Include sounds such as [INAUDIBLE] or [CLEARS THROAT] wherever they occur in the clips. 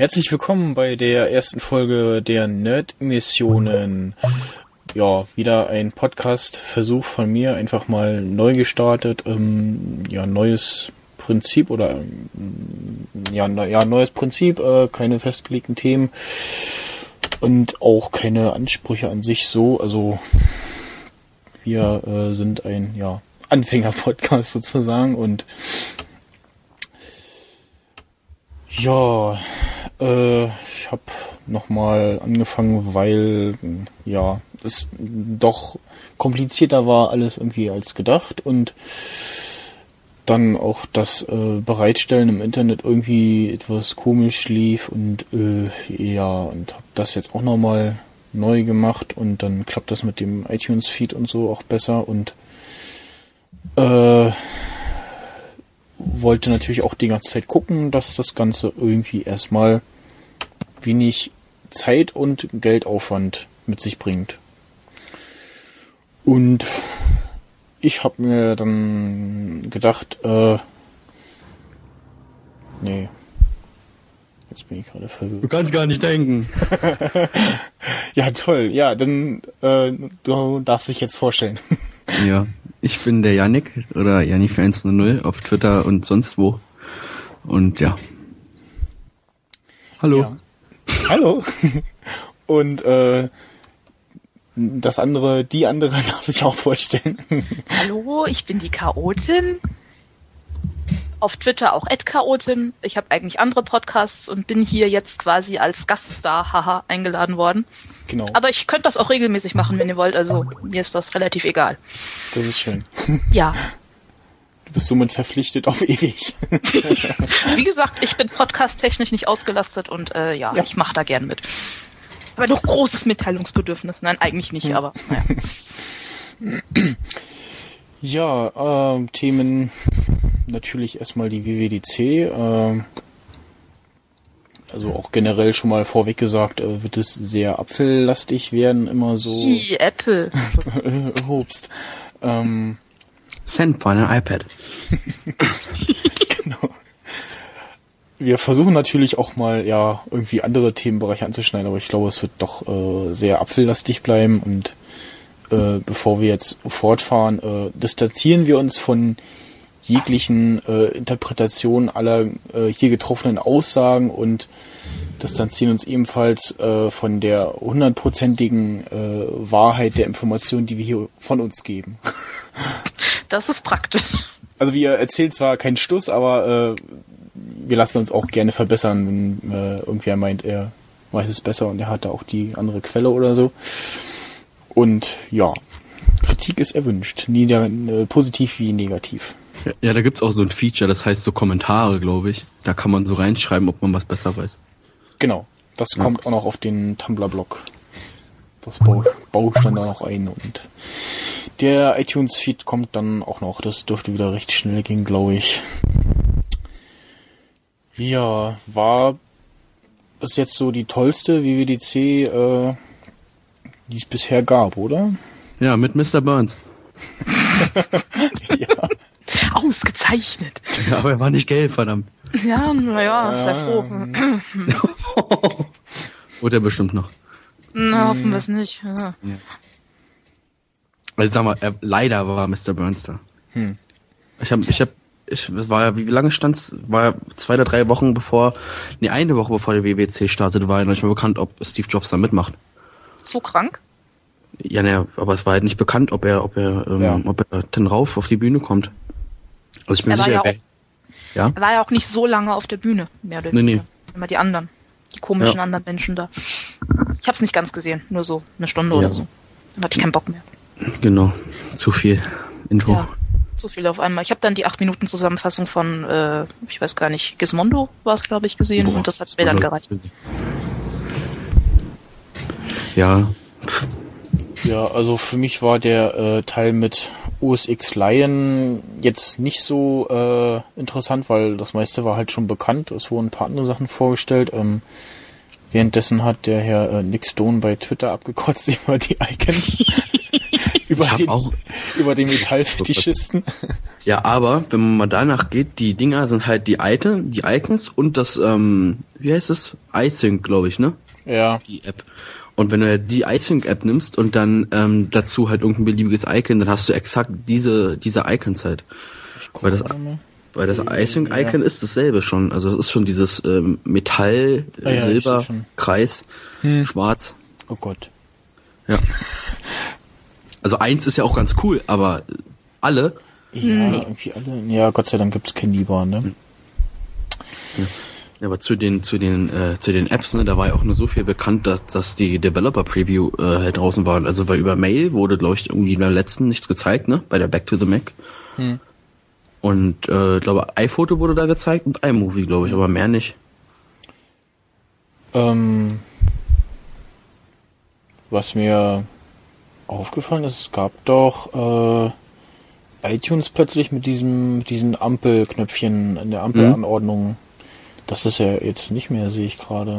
Herzlich willkommen bei der ersten Folge der Nerd-Missionen. Ja, wieder ein Podcast-Versuch von mir, einfach mal neu gestartet. Ähm, ja, neues Prinzip oder ähm, ja, ja, neues Prinzip, äh, keine festgelegten Themen und auch keine Ansprüche an sich so. Also wir äh, sind ein ja, Anfänger-Podcast [LAUGHS] sozusagen und ja, äh, ich habe nochmal angefangen, weil ja es doch komplizierter war alles irgendwie als gedacht und dann auch das äh, Bereitstellen im Internet irgendwie etwas komisch lief und äh, ja und habe das jetzt auch nochmal neu gemacht und dann klappt das mit dem iTunes Feed und so auch besser und äh, wollte natürlich auch die ganze Zeit gucken, dass das Ganze irgendwie erstmal wenig Zeit und Geldaufwand mit sich bringt. Und ich habe mir dann gedacht, äh, nee. Jetzt bin ich gerade verwirrt. Du kannst gar nicht denken. [LAUGHS] ja, toll. Ja, dann äh, du darfst dich jetzt vorstellen. ja, [LAUGHS] ich bin der Yannick oder Yannick 100 auf Twitter und sonst wo. Und ja. Hallo. Ja. Hallo. [LAUGHS] Und äh, das andere, die andere [LAUGHS] darf sich auch vorstellen. Hallo, ich bin die Chaotin. Auf Twitter auch Chaotin. Ich habe eigentlich andere Podcasts und bin hier jetzt quasi als Gaststar, haha, eingeladen worden. Genau. Aber ich könnte das auch regelmäßig machen, wenn ihr wollt. Also mir ist das relativ egal. Das ist schön. Ja. Du bist somit verpflichtet auf ewig. [LAUGHS] Wie gesagt, ich bin podcast-technisch nicht ausgelastet und äh, ja, ja. ich mache da gern mit. Aber doch großes Mitteilungsbedürfnis. Nein, eigentlich nicht, hm. aber naja. Ja, äh, Themen natürlich erstmal die WWDC. Äh, also auch generell schon mal vorweg gesagt, äh, wird es sehr apfellastig werden, immer so. Die Apple. [LAUGHS] Hobst. Ähm, Send for ein iPad. genau. Wir versuchen natürlich auch mal ja irgendwie andere Themenbereiche anzuschneiden, aber ich glaube, es wird doch äh, sehr apfellastig bleiben und äh, bevor wir jetzt fortfahren, äh, distanzieren wir uns von jeglichen äh, Interpretationen aller äh, hier getroffenen Aussagen und distanzieren uns ebenfalls äh, von der hundertprozentigen äh, Wahrheit der Informationen, die wir hier von uns geben. [LAUGHS] Das ist praktisch. Also wir erzählen zwar keinen Stuss, aber äh, wir lassen uns auch gerne verbessern, wenn äh, irgendwer meint, er weiß es besser und er hat da auch die andere Quelle oder so. Und ja, Kritik ist erwünscht, nie der, äh, positiv wie negativ. Ja, da gibt's auch so ein Feature, das heißt so Kommentare, glaube ich. Da kann man so reinschreiben, ob man was besser weiß. Genau, das ja. kommt auch noch auf den Tumblr-Blog. Das baue, baue ich dann da noch ein und der iTunes-Feed kommt dann auch noch. Das dürfte wieder recht schnell gehen, glaube ich. Ja, war bis jetzt so die tollste WWDC, äh, die es bisher gab, oder? Ja, mit Mr. Burns. [LAUGHS] ja. Ausgezeichnet. Ja, aber er war nicht gelb, verdammt. Ja, naja, ja. sei froh. [LAUGHS] Wurde er bestimmt noch. Na, hoffen wir es nicht. Ja. ja. Also sag mal, er, leider war Mr. Burns da. Hm. Ich habe, ich habe, ich, es war ja, wie lange stand's? War ja zwei oder drei Wochen bevor, nee, eine Woche bevor der WWC startet, war ja noch nicht mal bekannt, ob Steve Jobs da mitmacht. So krank? Ja, ne, aber es war halt nicht bekannt, ob er, ob er, ähm, ja. ob er denn rauf auf die Bühne kommt. Also ich bin er sicher, ja, auch, ja? Er war ja auch nicht so lange auf der Bühne, mehr oder weniger. Nee, nee. Immer die anderen. Die komischen ja. anderen Menschen da. Ich hab's nicht ganz gesehen, nur so eine Stunde ja. oder so. Dann hatte ich keinen Bock mehr. Genau, zu viel Info. Ja, zu viel auf einmal. Ich habe dann die 8 Minuten Zusammenfassung von, äh, ich weiß gar nicht, Gizmondo war es, glaube ich, gesehen Boah, und das hat mir dann gereicht. Ja. Ja, also für mich war der äh, Teil mit OS X Lion jetzt nicht so äh, interessant, weil das meiste war halt schon bekannt. Es wurden ein paar andere Sachen vorgestellt. Ähm, währenddessen hat der Herr äh, Nick Stone bei Twitter abgekotzt [LAUGHS] über die Icons. [LAUGHS] über, den, auch- über den [LAUGHS] Metallfetischisten. Ja, aber wenn man mal danach geht, die Dinger sind halt die Item, die Icons und das, ähm, wie heißt es? iSync, glaube ich, ne? Ja. Die App. Und wenn du die iSync-App nimmst und dann ähm, dazu halt irgendein beliebiges Icon, dann hast du exakt diese, diese Icons halt. Weil das, weil das iSync-Icon ist dasselbe schon. Also es ist schon dieses ähm, Metall, Ah ja, Silber. Kreis, Hm. Schwarz. Oh Gott. Ja. Also eins ist ja auch ganz cool, aber alle, Ja, irgendwie alle. Ja, Gott sei Dank gibt's Kanibar, ne? Ja, aber zu den zu den äh, zu den Apps, ne, da war ja auch nur so viel bekannt, dass, dass die Developer Preview äh, halt draußen waren. Also weil über Mail wurde, glaube ich, irgendwie beim letzten nichts gezeigt, ne, bei der Back to the Mac. Hm. Und äh, ich glaube iPhoto wurde da gezeigt und iMovie, glaube ich, aber mehr nicht. Ähm, was mir aufgefallen ist, es gab doch äh, iTunes plötzlich mit diesem mit diesen Ampelknöpfchen in der Ampelanordnung. Das ist ja jetzt nicht mehr, sehe ich gerade.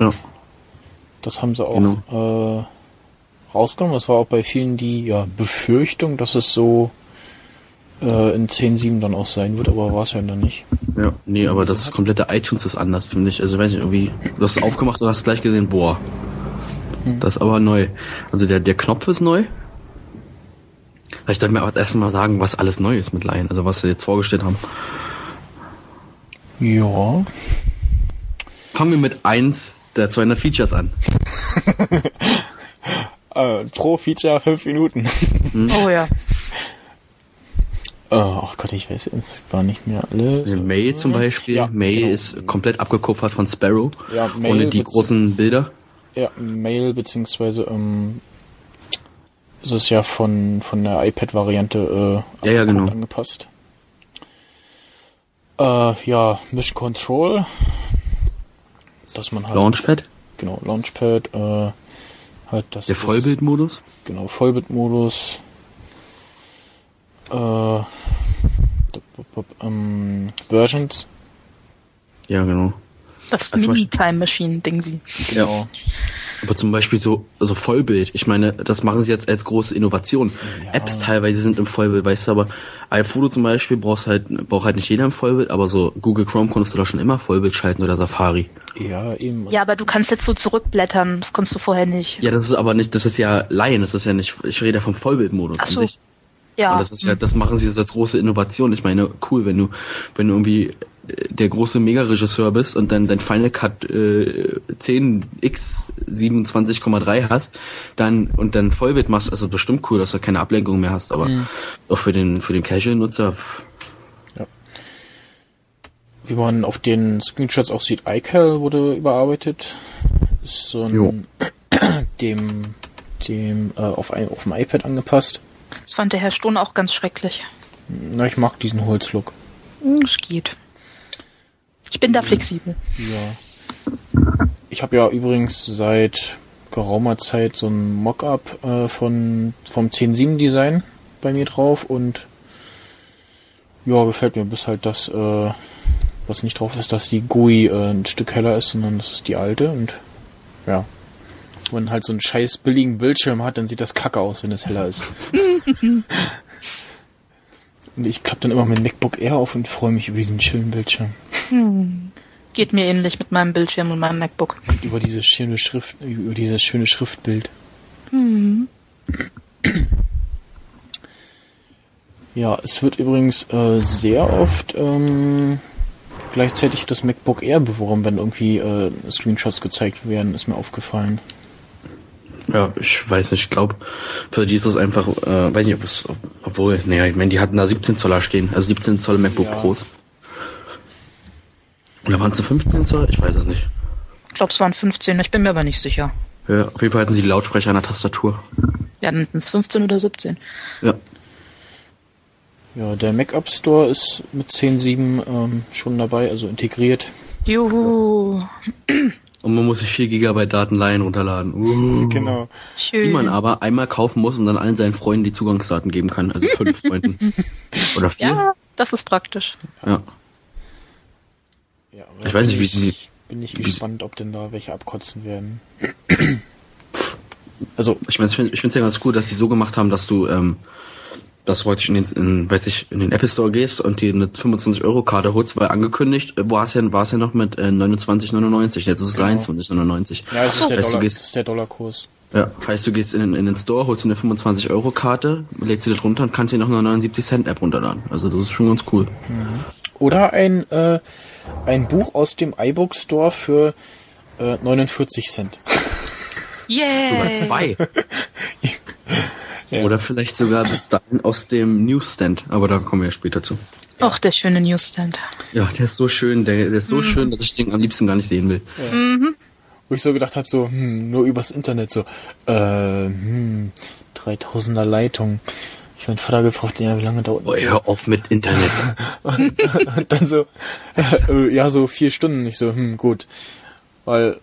Ja. Das haben sie auch äh, rausgenommen. Das war auch bei vielen die ja, Befürchtung, dass es so äh, in 10.7 dann auch sein wird, aber war es ja dann nicht. Ja, nee, aber das komplette iTunes ist anders, finde ich. Also, weiß nicht, irgendwie, du hast es aufgemacht und hast gleich gesehen, boah. Das ist aber neu. Also, der, der Knopf ist neu. Vielleicht sollten wir aber erstmal sagen, was alles neu ist mit Lion, also was sie jetzt vorgestellt haben. Ja. Fangen wir mit eins der 200 Features an. [LAUGHS] Äh, pro Feature fünf Minuten. Oh ja. Oh Gott, ich weiß jetzt gar nicht mehr alles. Mail zum Beispiel. Ja, Mail genau. ist komplett abgekupfert von Sparrow. Ja, Mail ohne die großen Bilder. Ja, Mail beziehungsweise ähm, ist es ja von von der iPad-Variante äh, Ja, ja, genau. angepasst. Äh, ja, Mission Control, dass man halt Launchpad. genau Launchpad, äh, halt das Der Vollbildmodus. genau Vollbildmodus. Äh, ähm, Versions, Ja, genau. Das Also Mini-Time Machine-Ding sie. genau. Aber zum Beispiel so, also Vollbild. Ich meine, das machen sie jetzt als große Innovation. Apps teilweise sind im Vollbild, weißt du, aber iPhoto zum Beispiel brauchst halt, braucht halt nicht jeder im Vollbild, aber so Google Chrome konntest du da schon immer Vollbild schalten oder Safari. Ja, eben. Ja, aber du kannst jetzt so zurückblättern. Das konntest du vorher nicht. Ja, das ist aber nicht, das ist ja Laien, das ist ja nicht, ich rede ja vom Vollbildmodus Ach an so. sich. Ja. Und das ist ja, das machen sie jetzt als große Innovation. Ich meine, cool, wenn du, wenn du irgendwie äh, der große Mega-Regisseur bist und dann dein Final Cut äh, 10x 27,3 hast, dann und dann Vollbild machst, also bestimmt cool, dass du keine Ablenkung mehr hast, aber auch für den für den Casual-Nutzer, pff, Wie man auf den Screenshots auch sieht, iCal wurde überarbeitet. Ist so ein Jo. [CLEARS THROAT] dem dem äh, auf, ein, auf dem iPad angepasst. Das fand der Herr Stohn auch ganz schrecklich. Na, ich mag diesen Holzlook. Hm, Es geht. Ich bin da flexibel. Ja. Ich habe ja übrigens seit geraumer Zeit so ein Mockup äh, von vom 10.7 Design bei mir drauf und ja, gefällt mir bis halt das, äh, was nicht drauf ist, dass die GUI äh, ein Stück heller ist, sondern das ist die alte und ja. Wenn man halt so einen scheiß billigen Bildschirm hat, dann sieht das kacke aus, wenn es heller ist. [LAUGHS] und ich klappe dann immer mein MacBook Air auf und freue mich über diesen schönen Bildschirm. Geht mir ähnlich mit meinem Bildschirm und meinem MacBook. über diese schöne Schrift, über dieses schöne Schriftbild. Ja, es wird übrigens äh, sehr oft ähm, gleichzeitig das MacBook Air beworben, wenn irgendwie äh, Screenshots gezeigt werden, ist mir aufgefallen. Ja, ich weiß nicht, ich glaube, für die ist das einfach, äh, weiß nicht, ob es, ob, obwohl, naja, ich meine, die hatten da 17 Zoller stehen, also 17 Zoll MacBook Ja. Pros. Oder waren es 15 Zoll? Ich weiß es nicht. Ich glaube, es waren 15, ich bin mir aber nicht sicher. Ja, auf jeden Fall hatten sie die Lautsprecher an der Tastatur. Ja, dann sind es 15 oder 17. Ja. Ja, der Mac App Store ist mit 10.7 ähm, schon dabei, also integriert. Juhu. Und man muss sich 4 GB Datenleihen runterladen. Uh. Genau. Schön. Die man aber einmal kaufen muss und dann allen seinen Freunden die Zugangsdaten geben kann. Also [LAUGHS] fünf Freunden. Oder vier. ja, das ist praktisch. Ja. Ja, aber Ich weiß nicht, bin wie sie- Bin ich gespannt, ob denn da welche abkotzen werden. Also Ich meine, ich finde es ja ganz cool, dass sie so gemacht haben, dass du ähm, dass du in den, in, weiß ich, in den Apple Store gehst und dir eine 25-Euro-Karte holst, weil angekündigt äh, war es ja, war es ja noch mit äh, 29,99. Jetzt ist es 23,99. ja, das, ist der Heißt, du Dollar, gehst- das ist der Dollarkurs. Ja, heißt, du gehst in, in den Store, holst dir eine 25-Euro-Karte, legst sie da drunter und kannst dir noch eine 79-Cent-App runterladen. Also das ist schon ganz cool. Oder ein, äh, ein Buch aus dem iBook Store für äh, 49 Cent. Yay! Sogar zwei. [LAUGHS] Oder vielleicht sogar bis dahin aus dem Newsstand, aber da kommen wir ja später zu. Och, der schöne Newsstand. Ja, der ist so schön, der, der ist so schön, dass ich den am liebsten gar nicht sehen will. Wo ich so gedacht habe, so, hm, nur übers Internet, so, äh, hm, 3000er Leitung. Ich mein Vater gefragt, ja, wie lange dauert Oh, das? hör auf mit Internet. [LAUGHS] Und dann so, [LAUGHS] äh, ja, so vier Stunden. Ich so, hm, gut. Weil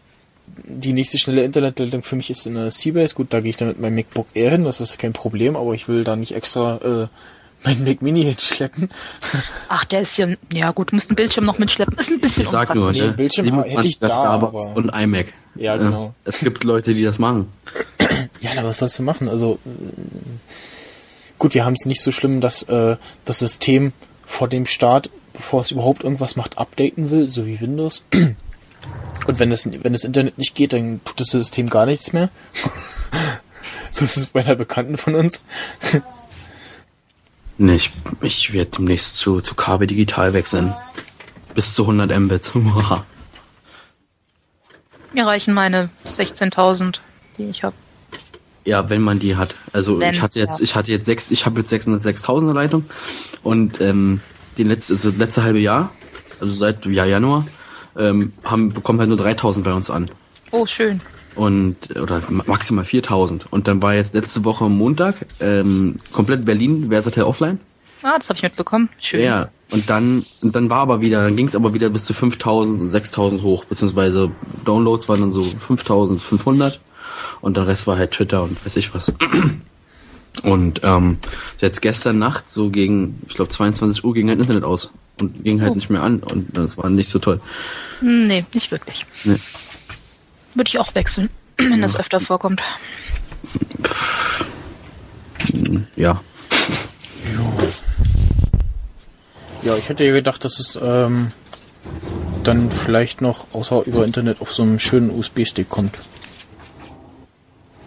die nächste schnelle Internetleitung für mich ist in der Seabase. Gut, da gehe ich dann mit meinem MacBook Air hin, das ist kein Problem, aber ich will da nicht extra äh, mein Mac Mini [LAUGHS] hinschleppen. Ach, der ist ja, ja gut, musst einen Bildschirm noch mitschleppen. Ist ein bisschen Ich sag nur, Nee, ne? Bildschirm hätte ich 27er da, Starbucks aber- und iMac. Ja, genau. Äh, Es gibt Leute, die das machen. [CLEARS THROAT] Ja, na, was sollst du machen? Also äh, gut, wir haben es nicht so schlimm, dass äh, das System vor dem Start, bevor es überhaupt irgendwas macht, updaten will, so wie Windows. [CLEARS THROAT] Und wenn das, wenn das Internet nicht geht, dann tut das System gar nichts mehr. [LAUGHS] das ist bei einer Bekannten von uns. Nee, ich, ich werde demnächst zu, zu KB Digital wechseln. Bis zu 100 Mbits. [LAUGHS] Mir reichen meine 16.000, die ich habe. ja, wenn man die hat. Also Wenn, ich hatte jetzt, ja. ich hatte jetzt sechs, ich habe jetzt 606.000er Leitung und ähm, die letzte, also das letzte halbe Jahr, also seit ja, Januar, ähm, haben bekommen halt nur 3.000 bei uns an. Oh, schön. und oder ma- maximal 4000 und dann war jetzt letzte Woche Montag ähm, komplett Berlin Versatel offline Ah, das habe ich mitbekommen. Schön. ja und dann und dann war aber wieder dann ging es aber wieder bis zu 5000 und 6000 hoch beziehungsweise Downloads waren dann so 5500 und der Rest war halt Twitter und weiß ich was und ähm, jetzt gestern Nacht so gegen ich glaube 22 Uhr ging halt Internet aus und ging halt Oh. nicht mehr an und das war nicht so toll Hm, Nee, nicht wirklich. Nee. Würde ich auch wechseln, wenn das öfter vorkommt. ja Ja, ich hätte ja gedacht, dass es ähm, dann vielleicht noch außer über Internet auf so einem schönen USB-Stick kommt.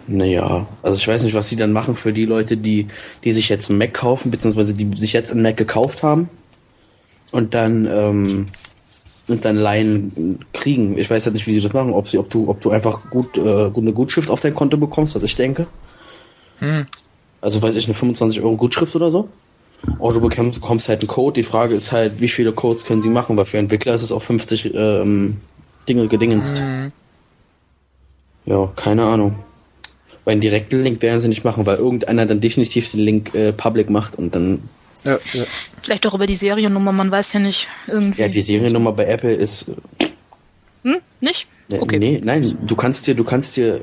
Naja, also ich weiß nicht, was sie dann machen für die Leute, die, die sich jetzt einen Mac kaufen, beziehungsweise die sich jetzt einen Mac gekauft haben und dann ähm, und dann Leihen kriegen. Ich weiß halt nicht, wie sie das machen, ob sie, ob du, ob du einfach gut, äh, eine Gutschrift auf dein Konto bekommst, was ich denke. Also weiß ich, eine 25 Euro Gutschrift oder so. Oder du bekommst, bekommst halt einen Code. Die Frage ist halt, wie viele Codes können sie machen, weil für Entwickler ist es auch 50 ähm, Dinge gedingenst. Ja, keine Ahnung. Weil einen direkten Link werden sie nicht machen, weil irgendeiner dann definitiv den Link äh, public macht und dann. Ja, ja. Vielleicht auch über die Seriennummer, man weiß ja nicht. Irgendwie. Ja, die Seriennummer bei Apple ist. Hm? Nicht? Okay. Nee, nein, du kannst dir, du kannst dir.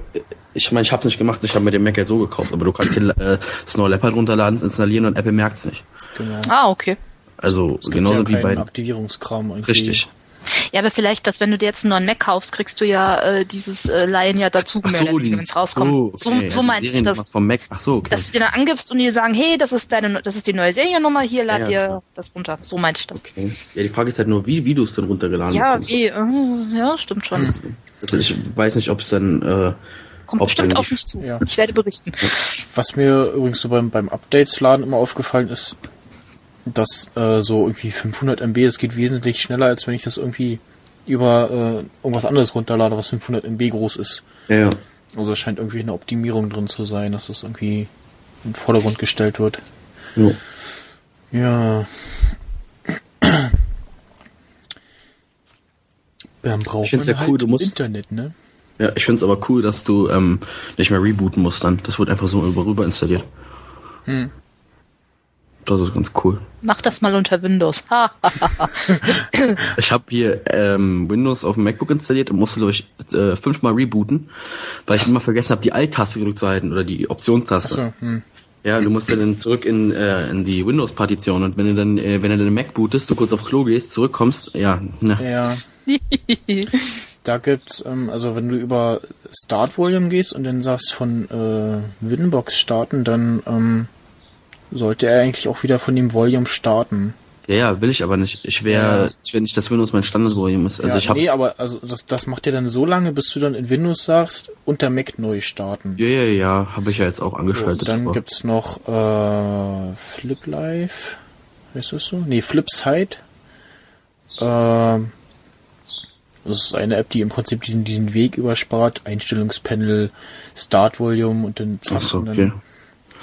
Ich meine, ich hab's nicht gemacht, ich habe mir den Mac ja so gekauft, aber du kannst dir äh, Snow Leopard runterladen, installieren und Apple merkt's nicht. genau. Ah, okay. Also Es gibt genauso ja wie bei. Aktivierungskram irgendwie. Richtig. Ja, aber vielleicht, dass wenn du dir jetzt einen neuen Mac kaufst, kriegst du ja äh, dieses äh, Leihen ja dazu Ach so, wenn es rauskommt. so, okay, so so ja, meinte ich das. Vom Mac. Ach so, okay. Dass du dir dann angibst und die sagen, hey, das ist deine, das ist die neue Seriennummer, hier lad Ja, ja, dir klar. das runter. So meinte ich das. okay. Ja, die Frage ist halt nur, wie, wie du es dann runtergeladen Ja, bekommst. wie, äh, ja, stimmt schon. Also, also ich weiß nicht, ob es dann. Äh, Kommt ob bestimmt auf mich zu. Ja. Ich werde berichten. Was mir übrigens so beim, beim Updates-Laden immer aufgefallen ist, dass äh, so irgendwie 500 MB, es geht wesentlich schneller, als wenn ich das irgendwie über äh, irgendwas anderes runterlade, was 500 MB groß ist. Ja. Also es scheint irgendwie eine Optimierung drin zu sein, dass das irgendwie in den Vordergrund gestellt wird. ja. Ja. Dann braucht Ich find's man ja cool, halt du musst- Internet, ne? Ja, ich find's aber cool, dass du ähm, nicht mehr rebooten musst dann. Das wird einfach so über rüber installiert. Hm. Das ist ganz cool. Mach das mal unter Windows. Ich habe hier ähm, Windows auf dem MacBook installiert und musste durch äh, fünfmal rebooten, weil ich immer vergessen habe, die Alt-Taste gedrückt zu halten oder die Optionstaste. Achso, hm. Ja, du musst ja dann zurück in, äh, in die Windows-Partition und wenn du dann, äh, wenn du dann Mac bootest, du kurz auf Klo gehst, zurückkommst, ja, ne. Ja. [LAUGHS] Da gibt's, ähm, also wenn du über Start Volume gehst und dann sagst von äh, Winbox starten, dann ähm, sollte er eigentlich auch wieder von dem Volume starten. Ja, ja, will ich aber nicht. Ich wäre, Ja. ich will nicht, dass Windows mein Standard-Volume ist. Also ja, ich hab's. nee, aber also das, das macht er dann so lange, bis du dann in Windows sagst, unter Mac neu starten. ja, ja, ja, habe ich ja jetzt auch So, angeschaltet. dann aber- gibt's noch äh, Flip Live. Ist das so? Nee, Flipside. Ähm, das ist eine App, die im Prinzip diesen, diesen Weg überspart. Einstellungspanel, Start Volume und dann Ach so, und dann okay.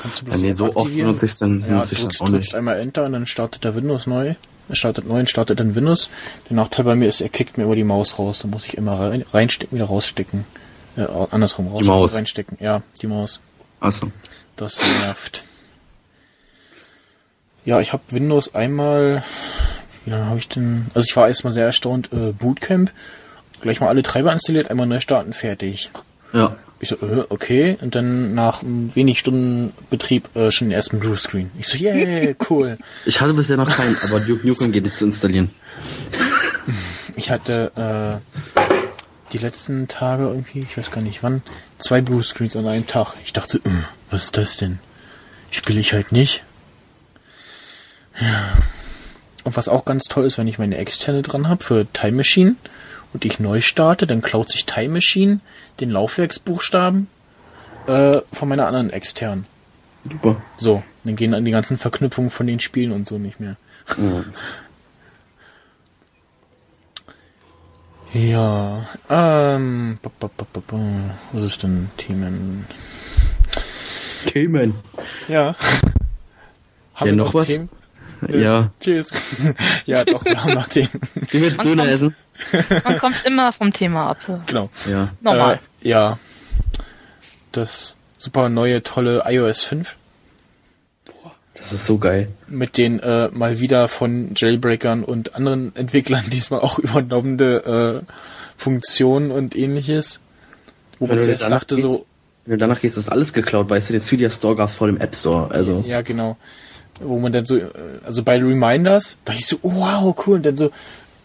Kannst du Ja, bloß nee, so oft benutze ich's dann, Ja, benutze ich's drückst, dann auch nicht. einmal Enter und dann startet der Windows neu. Er startet neu und startet dann Windows. Der Nachteil bei mir ist, er kickt mir über die Maus raus. Da muss ich immer rein, reinstecken, wieder rausstecken. Äh, andersrum rausstecken, Maus. reinstecken. Ja, die Maus. Achso. Das nervt. Ja, ich habe Windows einmal. Wie lange habe ich denn? Also ich war erstmal sehr erstaunt. Äh, Bootcamp. Gleich mal alle Treiber installiert, einmal neu starten, fertig. Ja. Ich so, äh, okay. Und dann nach wenig Stunden Betrieb äh, schon den ersten Bluescreen. Ich so, yeah, cool. [LAUGHS] Ich hatte bisher noch keinen, aber Duke Nukem geht nicht zu installieren. Ich hatte äh, die letzten Tage irgendwie, ich weiß gar nicht wann, zwei Bluescreens an einem Tag. Ich dachte, äh, was ist das denn? Spiele ich halt nicht. Ja. Und was auch ganz toll ist, wenn ich meine externe dran habe für Time Machine und ich neu starte, dann klaut sich Time Machine den Laufwerksbuchstaben äh, von meiner anderen externen. Super. So, dann gehen dann die ganzen Verknüpfungen von den Spielen und so nicht mehr. Ja, ähm, ba, ba, ba, ba, ba. was ist denn Themen? Themen. Ja. Haben Ja, noch was? Themen? Ja. Tschüss. [LAUGHS] ja, doch, wir haben noch Themen. Gehen wir Döner essen? [LAUGHS] Man kommt immer vom Thema ab. Genau. Ja. Normal. Äh, ja. Das super neue, tolle iOS 5 Das ist so geil. mit den äh, mal wieder von Jailbreakern und anderen Entwicklern diesmal auch [LAUGHS] übernommene äh, Funktionen und ähnliches. Wo man danach dachte gehst- so, Wenn du danach gehst, ist alles geklaut, weißt du, den Cydia Store gab's vor dem App Store, also. Ja, genau. Wo man dann so, äh, also bei Reminders, war ich so, oh, wow, cool. Und dann so,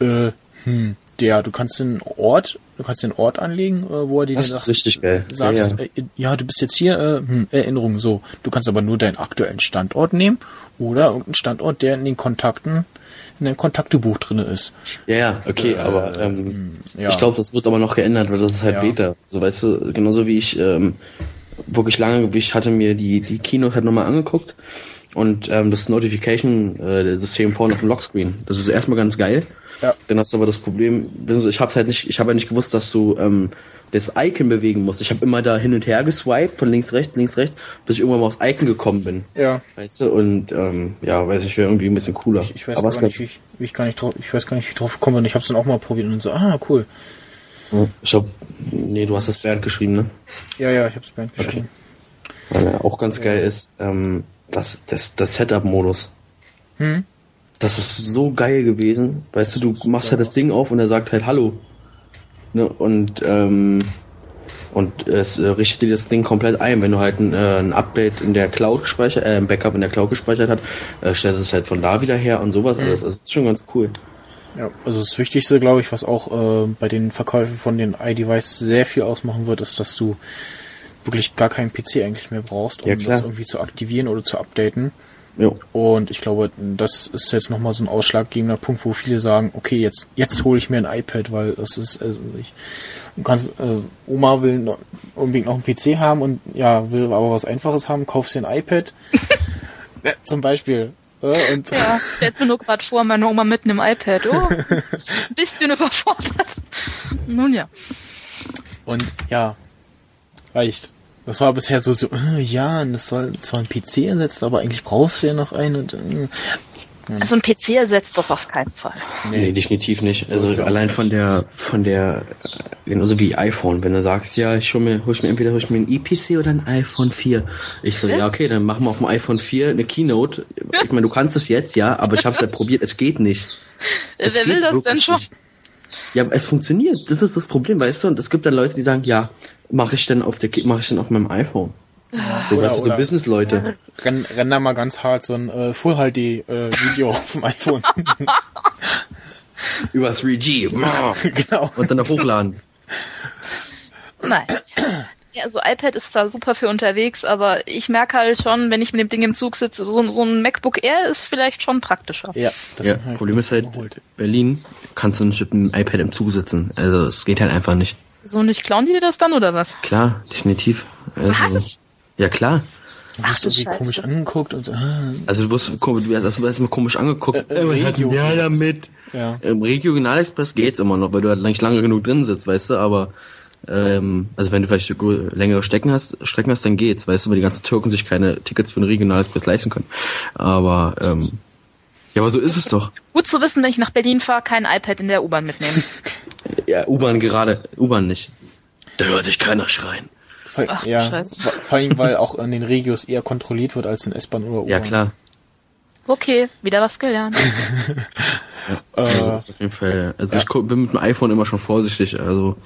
äh, hm, der, du kannst den Ort, du kannst den Ort anlegen, äh, wo er dir Das ist richtig geil. sagst, Ja, ja. Äh, ja, du bist jetzt hier, äh, hm, Erinnerung, so. Du kannst aber nur deinen aktuellen Standort nehmen oder irgendeinen Standort, der in den Kontakten, in deinem Kontaktebuch drinne ist. Ja, ja, okay, aber ähm, Hm, ja. ich glaube, das wird aber noch geändert, weil das ist halt Ja. Beta. So weißt du, genauso wie ich ähm, wirklich lange, ich hatte mir die die Keynote halt nochmal angeguckt und ähm, das Notification-System vorne auf dem Lockscreen. Das ist erstmal ganz geil. Ja. Dann hast du aber das Problem, ich hab's halt nicht, ich habe ja nicht gewusst, dass du ähm, das Icon bewegen musst. Ich habe immer da hin und her geswiped, von links rechts, links rechts, bis ich irgendwann mal aufs Icon gekommen bin. Ja. Weißt du, und ähm, ja, weiß ich, wäre irgendwie ein bisschen cooler. Ich weiß aber gar es nicht, wie ich, wie ich gar nicht drauf, ich weiß gar nicht, wie ich drauf gekommen bin. Ich hab's dann auch mal probiert und so, ah, cool. Ich hab, nee, du hast das Bernd geschrieben, ne? Ja, ja, ich hab's Band geschrieben. Weil er auch ganz geil ist, ähm, das, das, das Setup-Modus. Hm? Das ist so geil gewesen. Weißt du, du machst halt das Ding auf und er sagt halt Hallo. Ne? Und, ähm, und es äh, richtet dir das Ding komplett ein. Wenn du halt ein, äh, ein Update in der Cloud gespeichert, äh, ein Backup in der Cloud gespeichert hat, äh, stellt es halt von da wieder her und sowas alles. Das ist schon ganz cool. Ja, also das Wichtigste, glaube ich, was auch äh, bei den Verkäufen von den iDevice sehr viel ausmachen wird, ist, dass du wirklich gar keinen PC eigentlich mehr brauchst, um Ja, das irgendwie zu aktivieren oder zu updaten. Jo. Und ich glaube, das ist jetzt nochmal so ein ausschlaggebender Punkt, wo viele sagen, okay, jetzt, jetzt hole ich mir ein iPad, weil das ist, also ich, du kannst, äh, Oma will noch, unbedingt noch einen PC haben und ja, will aber was Einfaches haben, kaufst dir ein iPad. [LAUGHS] ja, zum Beispiel. Äh, und Ja, [LAUGHS] ich stell's mir nur gerade vor, meine Oma mit einem iPad. Oh, ein [LAUGHS] bisschen überfordert. Nun ja. Und ja, reicht. Das war bisher so, so, äh, ja, und das soll zwar ein PC ersetzen, aber eigentlich brauchst du ja noch einen. Und, äh, Also ein PC ersetzt das auf keinen Fall. Nee, definitiv nicht. So Also auch allein von der, von der, äh, genauso wie iPhone, wenn du sagst, ja, ich hol mir, hol ich mir entweder hol ich mir ein ePC oder ein iPhone 4. Ich so, ja, okay, dann machen wir auf dem iPhone 4 eine Keynote. Ich meine, du kannst es jetzt, ja, aber ich habe es ja probiert, es geht nicht. Es Wer will geht das wirklich denn schon? nicht. Ja, aber es funktioniert. Das ist das Problem, weißt du? Und es gibt dann Leute, die sagen, ja, mache ich denn auf der, mache ich denn auf meinem iPhone? So, Oder- weißt du, so oder- Business-Leute. renn, renn da mal ganz hart so ein äh, Full HD äh, Video [LAUGHS] auf dem iPhone. Über 3G. [LAUGHS] genau. Und dann noch hochladen. Nein. Ja, also iPad ist da super für unterwegs, aber ich merke halt schon, wenn ich mit dem Ding im Zug sitze, so, so ein MacBook Air ist vielleicht schon praktischer. Ja, das ja, Problem ist halt. Berlin kannst du nicht mit dem iPad im Zug sitzen. Also es geht halt einfach nicht. So nicht klauen die dir das dann oder was? Klar, definitiv. Also, was? Ja klar. Du wirst irgendwie Scheiße. komisch angeguckt und ah. Also du wirst, du wirst erstmal komisch angeguckt. Äh, äh, Regio ja damit. Ja. Im Regionalexpress geht's immer noch, weil du halt nicht lange genug drin sitzt, weißt du, aber ähm, also wenn du vielleicht längere Strecken hast, Strecken hast, dann geht's, weißt du, weil die ganzen Türken sich keine Tickets für ein Regionalexpress leisten können. Aber ähm, ja, aber so ist es doch. Gut zu wissen, wenn ich nach Berlin fahre, kein iPad in der U-Bahn mitnehmen. [LAUGHS] ja, U-Bahn gerade, U-Bahn nicht. Da hört dich keiner schreien. Ach, ja, Scheiße. vor allem, weil auch an den Regios eher kontrolliert wird als in S-Bahn oder U-Bahn. Ja, klar. Okay, wieder was gelernt. [LAUGHS] ja, also, auf jeden Fall. Also ja. ich bin mit dem iPhone immer schon vorsichtig, also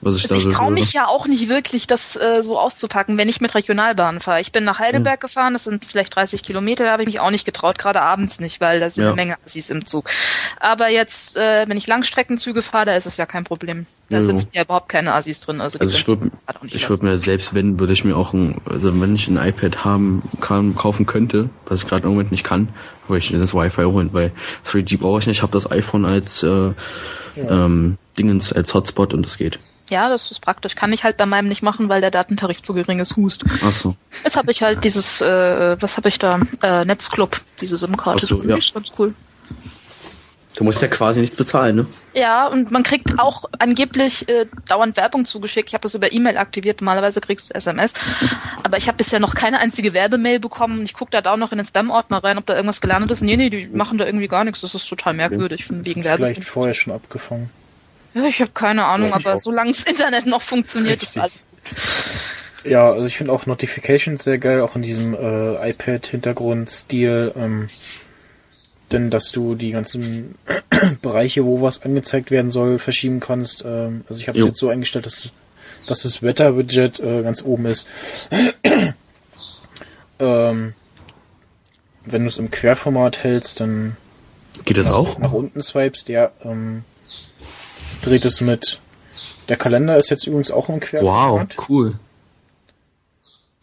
was ich also da ich so traue mich ja auch nicht wirklich, das äh, so auszupacken, wenn ich mit Regionalbahnen fahre. Ich bin nach Heidelberg mhm. gefahren, das sind vielleicht 30 Kilometer, da habe ich mich auch nicht getraut, gerade abends nicht, weil da sind ja. eine Menge Assis im Zug. Aber jetzt, äh, wenn ich Langstreckenzüge fahre, da ist es ja kein Problem. Da ja, sitzen ja überhaupt keine Assis drin. Also, also ich würde ich würde mir selbst wenn, würde ich mir auch ein, also wenn ich ein iPad haben kann, kaufen könnte, was ich gerade im Moment nicht kann, würde ich das Wi-Fi holen, weil 3G brauche ich nicht, ich habe das iPhone als äh, ja. ähm, Dingens als Hotspot und das geht. Ja, das ist praktisch. Kann ich halt bei meinem nicht machen, weil der Datentarif zu gering ist. Hust. Ach so. Jetzt habe ich halt dieses, äh, was habe ich da? Äh, Netzclub, diese SIM-Karte. So, ja. ist ganz cool. Du musst ja quasi nichts bezahlen, ne? Ja, und man kriegt auch angeblich äh, dauernd Werbung zugeschickt. Ich habe das über E-Mail aktiviert. Normalerweise kriegst du SMS. [LAUGHS] Aber ich habe bisher noch keine einzige Werbemail bekommen. Ich gucke da da auch noch in den Spam-Ordner rein, ob da irgendwas gelandet ist. Nee, nee, die machen da irgendwie gar nichts. Das ist total merkwürdig von wegen Werbung. Vielleicht vorher schon abgefangen. Ja, ich habe keine Ahnung, aber solange das Internet noch funktioniert, Richtig. ist alles gut. Ja, also ich finde auch Notifications sehr geil, auch in diesem äh, iPad-Hintergrund-Stil. Ähm, denn dass du die ganzen [CLEARS THROAT] Bereiche, wo was angezeigt werden soll, verschieben kannst. Ähm, also ich habe es jetzt so eingestellt, dass, dass das Wetter-Widget äh, ganz oben ist. [CLEARS THROAT] ähm, wenn du es im Querformat hältst, dann geht das nach, auch? Nach unten swipest, ja. Ähm, dreht es mit. Der Kalender ist jetzt übrigens auch im Querformat. Wow, cool.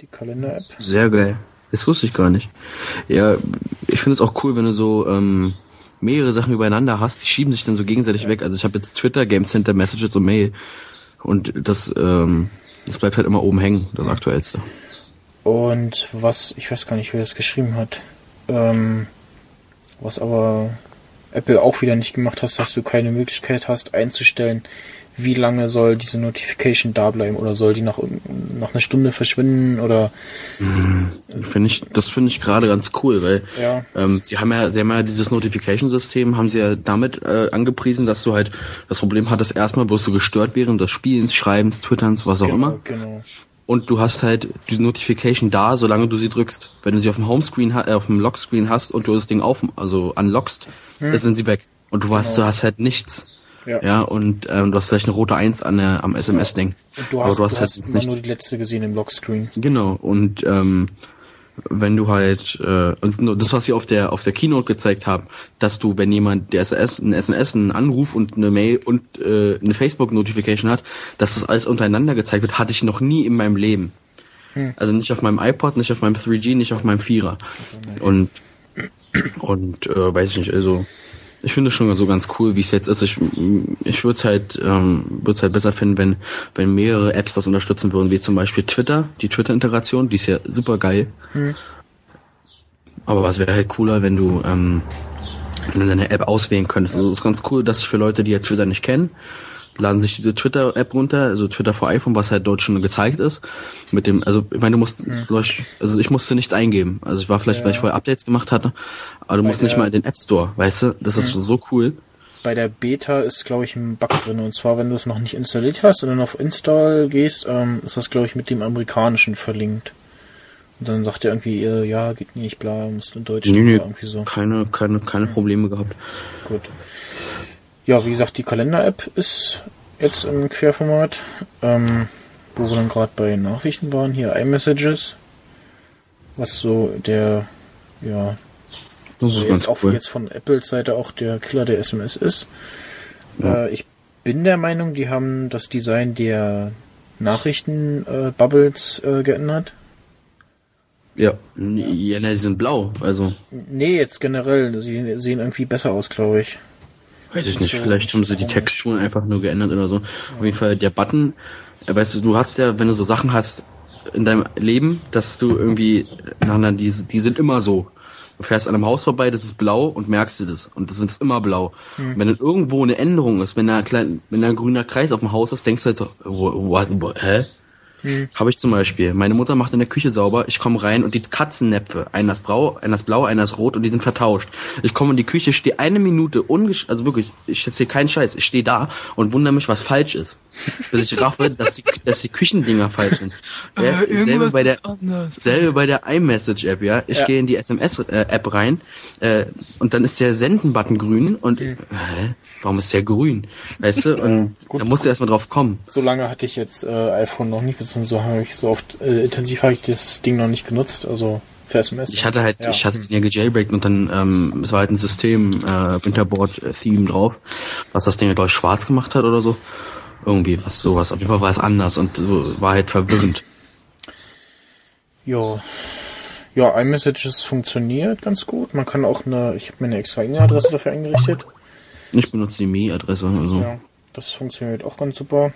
Die Kalender-App. Sehr geil. Das wusste ich gar nicht. Ja, ich finde es auch cool, wenn du so ähm, mehrere Sachen übereinander hast, die schieben sich dann so gegenseitig ja. weg. Also ich habe jetzt Twitter, Game Center, Messages und Mail. Und das, ähm, das bleibt halt immer oben hängen, das aktuellste. Und was, ich weiß gar nicht, wer das geschrieben hat. Ähm, was aber Apple auch wieder nicht gemacht hast, dass du keine Möglichkeit hast einzustellen, wie lange soll diese Notification da bleiben oder soll die nach, nach einer Stunde verschwinden oder mhm. finde ich das finde ich gerade ganz cool weil ja. ähm, sie haben ja sie haben ja dieses Notification System haben sie ja damit äh, angepriesen dass du halt das Problem hattest erstmal wirst du gestört während des Spielens Schreibens Twitterns was auch genau, immer genau und du hast halt diese Notification da, solange du sie drückst. Wenn du sie auf dem Homescreen, äh, auf dem Lockscreen hast und du das Ding auf, also unlockst, hm. dann sind sie weg. Und du hast, genau. du hast halt nichts. Ja. ja und ähm, du hast vielleicht eine rote Eins an der, am SMS-Ding. Und du hast, Aber du hast, du halt hast nichts. nur die letzte gesehen im Lockscreen. Genau. Und ähm, wenn du halt äh, und das was sie auf der auf der Keynote gezeigt haben, dass du wenn jemand der SMS ein SMS einen Anruf und eine Mail und äh, eine Facebook Notification hat, dass das alles untereinander gezeigt wird, hatte ich noch nie in meinem Leben. Hm. Also nicht auf meinem iPod, nicht auf meinem 3G, nicht auf meinem Vierer. Und und äh, weiß ich nicht, also ich finde es schon so ganz cool, wie es jetzt ist. Ich, ich würde es halt, ähm, würde halt besser finden, wenn, wenn mehrere Apps das unterstützen würden, wie zum Beispiel Twitter, die Twitter-Integration, die ist ja super geil. Mhm. Aber was wäre halt cooler, wenn du, ähm, wenn du deine App auswählen könntest. Also es ist ganz cool, dass für Leute, die ja Twitter nicht kennen, laden sich diese Twitter-App runter, also Twitter for iPhone, was halt dort schon gezeigt ist. Mit dem, also ich meine, du musst, mhm. also ich musste nichts eingeben. Also ich war vielleicht, ja. weil ich vorher Updates gemacht hatte, aber du Bei musst nicht mal in den App Store, weißt du? Das mhm. ist so cool. Bei der Beta ist, glaube ich, ein Bug drin. Und zwar, wenn du es noch nicht installiert hast und dann auf Install gehst, ähm, ist das, glaube ich, mit dem amerikanischen verlinkt. Und dann sagt er irgendwie, äh, ja, geht nicht, bla, musst du in Deutsch nee, nee, irgendwie so. Keine, keine, keine Probleme gehabt. Gut. Ja, wie gesagt, die Kalender-App ist jetzt im Querformat. Ähm, wo wir dann gerade bei Nachrichten waren, hier iMessages. Was so der, ja, das ist ganz jetzt, cool. jetzt von Apples Seite auch der Killer der SMS ist. Ja. Äh, ich bin der Meinung, die haben das Design der Nachrichten-Bubbles äh, äh, geändert. Ja, ja, die sind blau, also. Nee, jetzt generell, sie sehen irgendwie besser aus, glaube ich. Weiß ich nicht, vielleicht haben sie die Texturen einfach nur geändert oder so. Auf jeden Fall der Button, äh, weißt du, du hast ja, wenn du so Sachen hast in deinem Leben, dass du irgendwie, na, na, die, die sind immer so. Du fährst an einem Haus vorbei, das ist blau und merkst du das. Und das ist immer blau. Mhm. Wenn dann irgendwo eine Änderung ist, wenn da, klein, wenn da ein grüner Kreis auf dem Haus ist, denkst du halt so, what, what, hä? Hm. Habe ich zum Beispiel. Meine Mutter macht in der Küche sauber. Ich komme rein und die Katzennäpfe, einer ist blau, einer ist blau, einer ist rot und die sind vertauscht. Ich komme in die Küche, stehe eine Minute ungesch also wirklich, ich erzähle keinen Scheiß. Ich stehe da und wundere mich, was falsch ist. Bis ich raffe, [LAUGHS] dass die, dass die Küchendinger falsch sind. Ja, äh, selbe bei der, selbe bei der iMessage-App, ja. Ich ja. gehe in die SMS-App rein äh, und dann ist der Senden-Button grün und mhm. äh, warum ist der grün? Weißt du? Und [LAUGHS] da musst du erstmal drauf kommen. So lange hatte ich jetzt äh, iPhone noch nicht, beziehungsweise habe ich so oft äh, intensiv habe ich das Ding noch nicht genutzt, also für SMS. Ich hatte halt, ja. ich hatte den ja gejailbreakt und dann, ähm, es war halt ein System, äh, Winterboard-Theme drauf, was das Ding, glaube ich, schwarz gemacht hat oder so. Irgendwie was sowas. Auf jeden Fall war es anders und so war halt verwirrend. Ja. Ja, iMessages funktioniert ganz gut. Man kann auch eine, ich habe mir eine extra E-Mail-Adresse dafür eingerichtet. Ich benutze die Me-Adresse. Also. Ja, das funktioniert auch ganz super.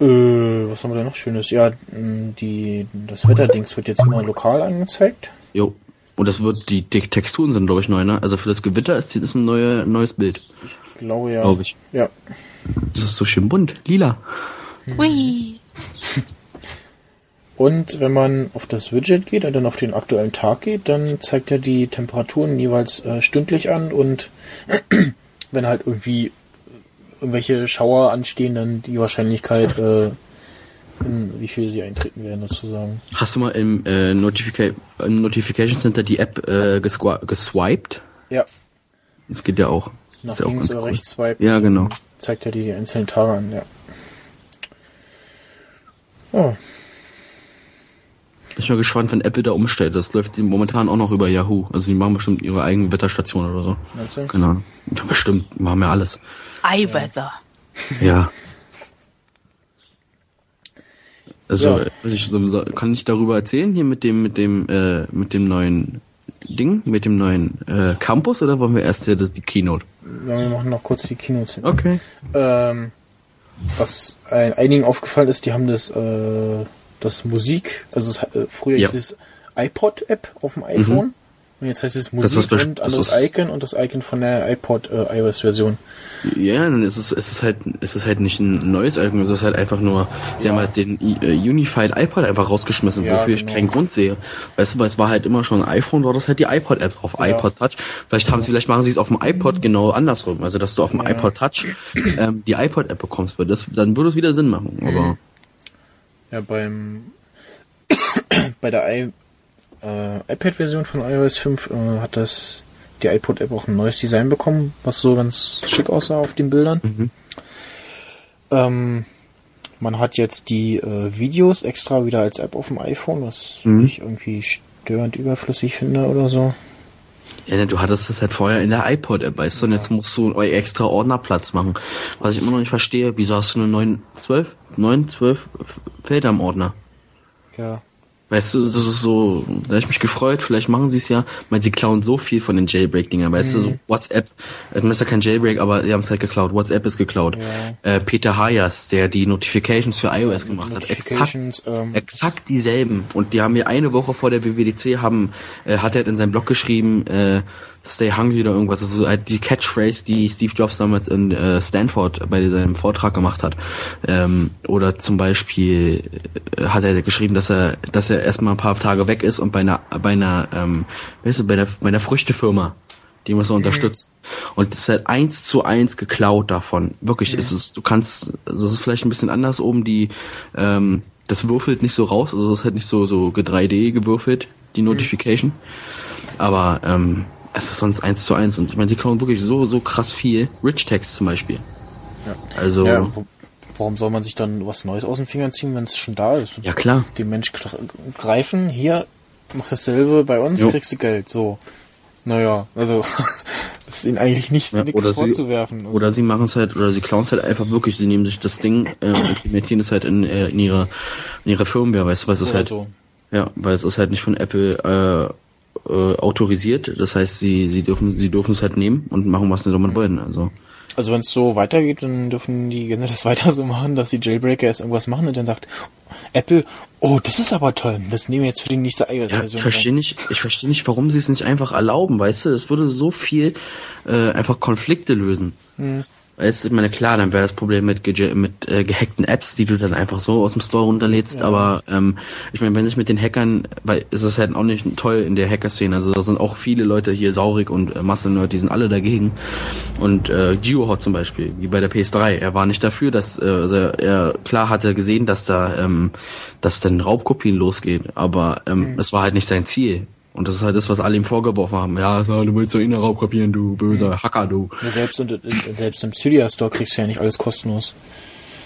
Äh, was haben wir da noch Schönes? Ja, die, das Wetterdings wird jetzt immer lokal angezeigt. Jo. Und das wird, die, die Texturen sind, glaube ich, neu, ne? Also für das Gewitter ist das ein neue, neues Bild. Ich glaube ja. Glaube ich. Ja. Das ist so schön bunt, lila. Hui. [LAUGHS] Und wenn man auf das Widget geht und dann auf den aktuellen Tag geht, dann zeigt er die Temperaturen jeweils äh, stündlich an und [CLEARS THROAT] wenn halt irgendwie irgendwelche Schauer anstehen, dann die Wahrscheinlichkeit, äh, wie viel sie eintreten werden, sozusagen. Hast du mal im, äh, Notifica im Notification Center die App äh, geswiped? Ja. Das geht ja auch. Nach ist ja links oder cool. rechts swipen. Ja, genau. Zeigt ja die einzelnen Tage an, ja. Oh. Ich bin mal gespannt, wenn Apple da umstellt. Das läuft momentan auch noch über Yahoo. Also die machen bestimmt ihre eigene Wetterstation oder so. Keine Ahnung. Ja, bestimmt. Machen ja alles. iWeather. Ja. Also, ja. ich kann ich darüber erzählen hier mit dem, mit dem, äh, mit dem neuen Ding, mit dem neuen äh, Campus oder wollen wir erst ja das die Keynote? Wir machen noch kurz die Keynote. Okay. Ähm, was einigen aufgefallen ist, die haben das, äh, das Musik, also es, äh, früher ja. dieses iPod-App auf dem iPhone. Mhm. Und jetzt heißt es Musik das und das Icon und das Icon von der iPod äh, iOS-Version. Ja, dann ist es, es ist halt, es ist halt nicht ein neues Icon, es ist halt einfach nur, sie ja. haben halt den äh, Unified iPod einfach rausgeschmissen, ja, wofür genau. ich keinen Grund sehe. Weißt du, weil es war halt immer schon ein iPhone, war das halt die iPod-App auf ja. iPod Touch. Vielleicht haben sie, vielleicht machen sie es auf dem iPod genau andersrum, also dass du auf dem iPod Touch ähm, die iPod-App bekommst, würde das, dann würde es wieder Sinn machen, aber. Ja, beim [COUGHS] bei der I äh, iPad-Version von iOS 5 äh, hat das die iPod-App auch ein neues Design bekommen, was so ganz schick aussah auf den Bildern. Mhm. Ähm, man hat jetzt die äh, Videos extra wieder als App auf dem iPhone, was mhm. ich irgendwie störend überflüssig finde oder so. Ja, ne, du hattest das halt vorher in der iPod-App, weißt du, und jetzt musst du einen extra Ordnerplatz machen. Was ich immer noch nicht verstehe, wieso hast du nur 9, 12, 9, 12 Felder im Ordner? Ja. Weißt du, das ist so, da habe ich mich gefreut, vielleicht machen sie es ja, weil sie klauen so viel von den Jailbreak-Dingern, weißt mhm. du, so WhatsApp, äh, das ist ja kein Jailbreak, aber sie haben es halt geklaut, WhatsApp ist geklaut. Ja. Äh, Peter Hayas, der die Notifications für iOS gemacht hat, exakt, ähm, exakt dieselben. Und die haben mir eine Woche vor der WWDC haben, äh, hat er in seinem Blog geschrieben, äh, Stay Hungry oder irgendwas. Das ist halt die Catchphrase, die Steve Jobs damals in äh, Stanford bei seinem Vortrag gemacht hat. Ähm, oder zum Beispiel äh, hat er geschrieben, dass er, dass er erstmal ein paar Tage weg ist und bei einer, bei einer, ähm, weißt du, bei einer, bei einer Früchtefirma die muss er mhm. unterstützen. Und das ist halt eins zu eins geklaut davon. Wirklich, mhm. ist es, du kannst, also es ist vielleicht ein bisschen anders oben, die, ähm, das würfelt nicht so raus, also es ist halt nicht so, so 3D gewürfelt, die mhm. Notification. Mhm. Aber, ähm, es ist sonst eins zu eins und ich meine, die klauen wirklich so, so krass viel. Rich Text zum Beispiel. Ja. Also. Ja, warum soll man sich dann was Neues aus den Fingern ziehen, wenn es schon da ist? Ja, klar. Den Mensch greifen, hier, mach dasselbe bei uns, jo. kriegst du Geld, so. Naja, also, [LAUGHS] ist ihnen eigentlich nicht Ja, nichts oder sie- vorzuwerfen. Oder sie machen es halt, oder sie klauen es halt einfach wirklich, sie nehmen sich das Ding äh, und implementieren es halt in, äh, in ihre in ihre Firmware, weißt du, weil es halt, so. ja, weil es ist halt nicht von Apple äh, äh, autorisiert, das heißt, sie sie dürfen sie dürfen es halt nehmen und machen, was sie damit wollen, also. Also wenn es so weitergeht, dann dürfen die gerne das [LAUGHS] weiter so machen, dass die Jailbreaker erst irgendwas machen und dann sagt Apple, oh, das ist aber toll, das nehmen wir jetzt für die nächste Ja, iOS-Version. ich verstehe nicht, ich verstehe nicht, warum sie es nicht einfach erlauben, weißt du? Es würde so viel äh, einfach Konflikte lösen. Weißt ich meine, klar, dann wäre das Problem mit, ge mit äh, gehackten Apps, die du dann einfach so aus dem Store runterlädst, aber ähm, ich meine, wenn sich mit den Hackern, weil es ist halt auch nicht toll in der Hacker-Szene, also da sind auch viele Leute hier, Saurig und äh, Massenleute, die sind alle dagegen. Und äh, GeoHot zum Beispiel, wie bei der PS3, er war nicht dafür, dass äh, also er klar hatte gesehen, dass da ähm, dass dann Raubkopien losgeht, aber ähm, es war halt nicht sein Ziel. Und das ist halt das, was alle ihm vorgeworfen haben. Ja, so, du willst doch ihn raubkopieren, du böser Hacker, du. Ja, selbst, und, äh, selbst im Cydia Store kriegst du ja nicht alles kostenlos.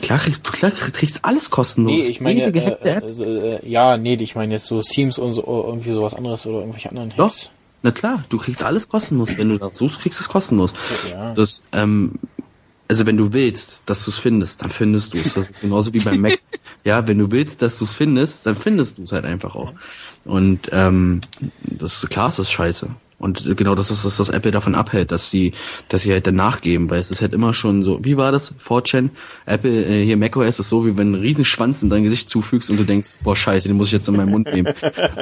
Klar kriegst du klar kriegst alles kostenlos. Nee, ich meine, Jede äh, äh, App. äh, ja, nee, ich meine jetzt so Themes und so, irgendwie sowas anderes oder irgendwelche anderen Doch, Hacks. na klar, du kriegst alles kostenlos. Wenn du das suchst, kriegst du es kostenlos. Ja. Das, ähm, also wenn du willst, dass du es findest, dann findest du es. Das ist genauso wie beim Mac. [LAUGHS] ja, wenn du willst, dass du es findest, dann findest du es halt einfach auch. Und ähm, das ist klar, es ist scheiße. Und genau das ist das, was Apple davon abhält, dass sie, dass sie halt dann nachgeben, weil es ist halt immer schon so, wie war das? 4chan, Apple, äh, hier macOS ist so, wie wenn du einen riesen Schwanz in dein Gesicht zufügst und du denkst, boah, scheiße, den muss ich jetzt in meinen Mund nehmen.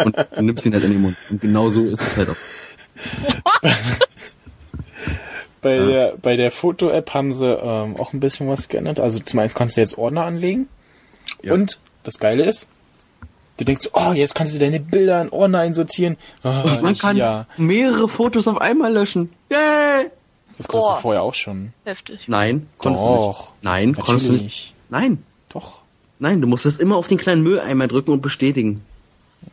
Und du nimmst ihn halt in den Mund. Und genau so ist es halt auch. [LAUGHS] Bei der, bei der Foto-App haben sie ähm, auch ein bisschen was geändert. Also zum einen kannst du jetzt Ordner anlegen. Ja. Und das Geile ist, du denkst, oh, jetzt kannst du deine Bilder in Ordner einsortieren. Ah, Und man kann ja. mehrere Fotos auf einmal löschen. Yay! Das konntest Boah. du vorher auch schon. Heftig. Nein, konntest du Doch. nicht. Nein, konntest du nicht. Natürlich. Nein, Doch. nein, du musst das immer auf den kleinen Mülleimer drücken und bestätigen.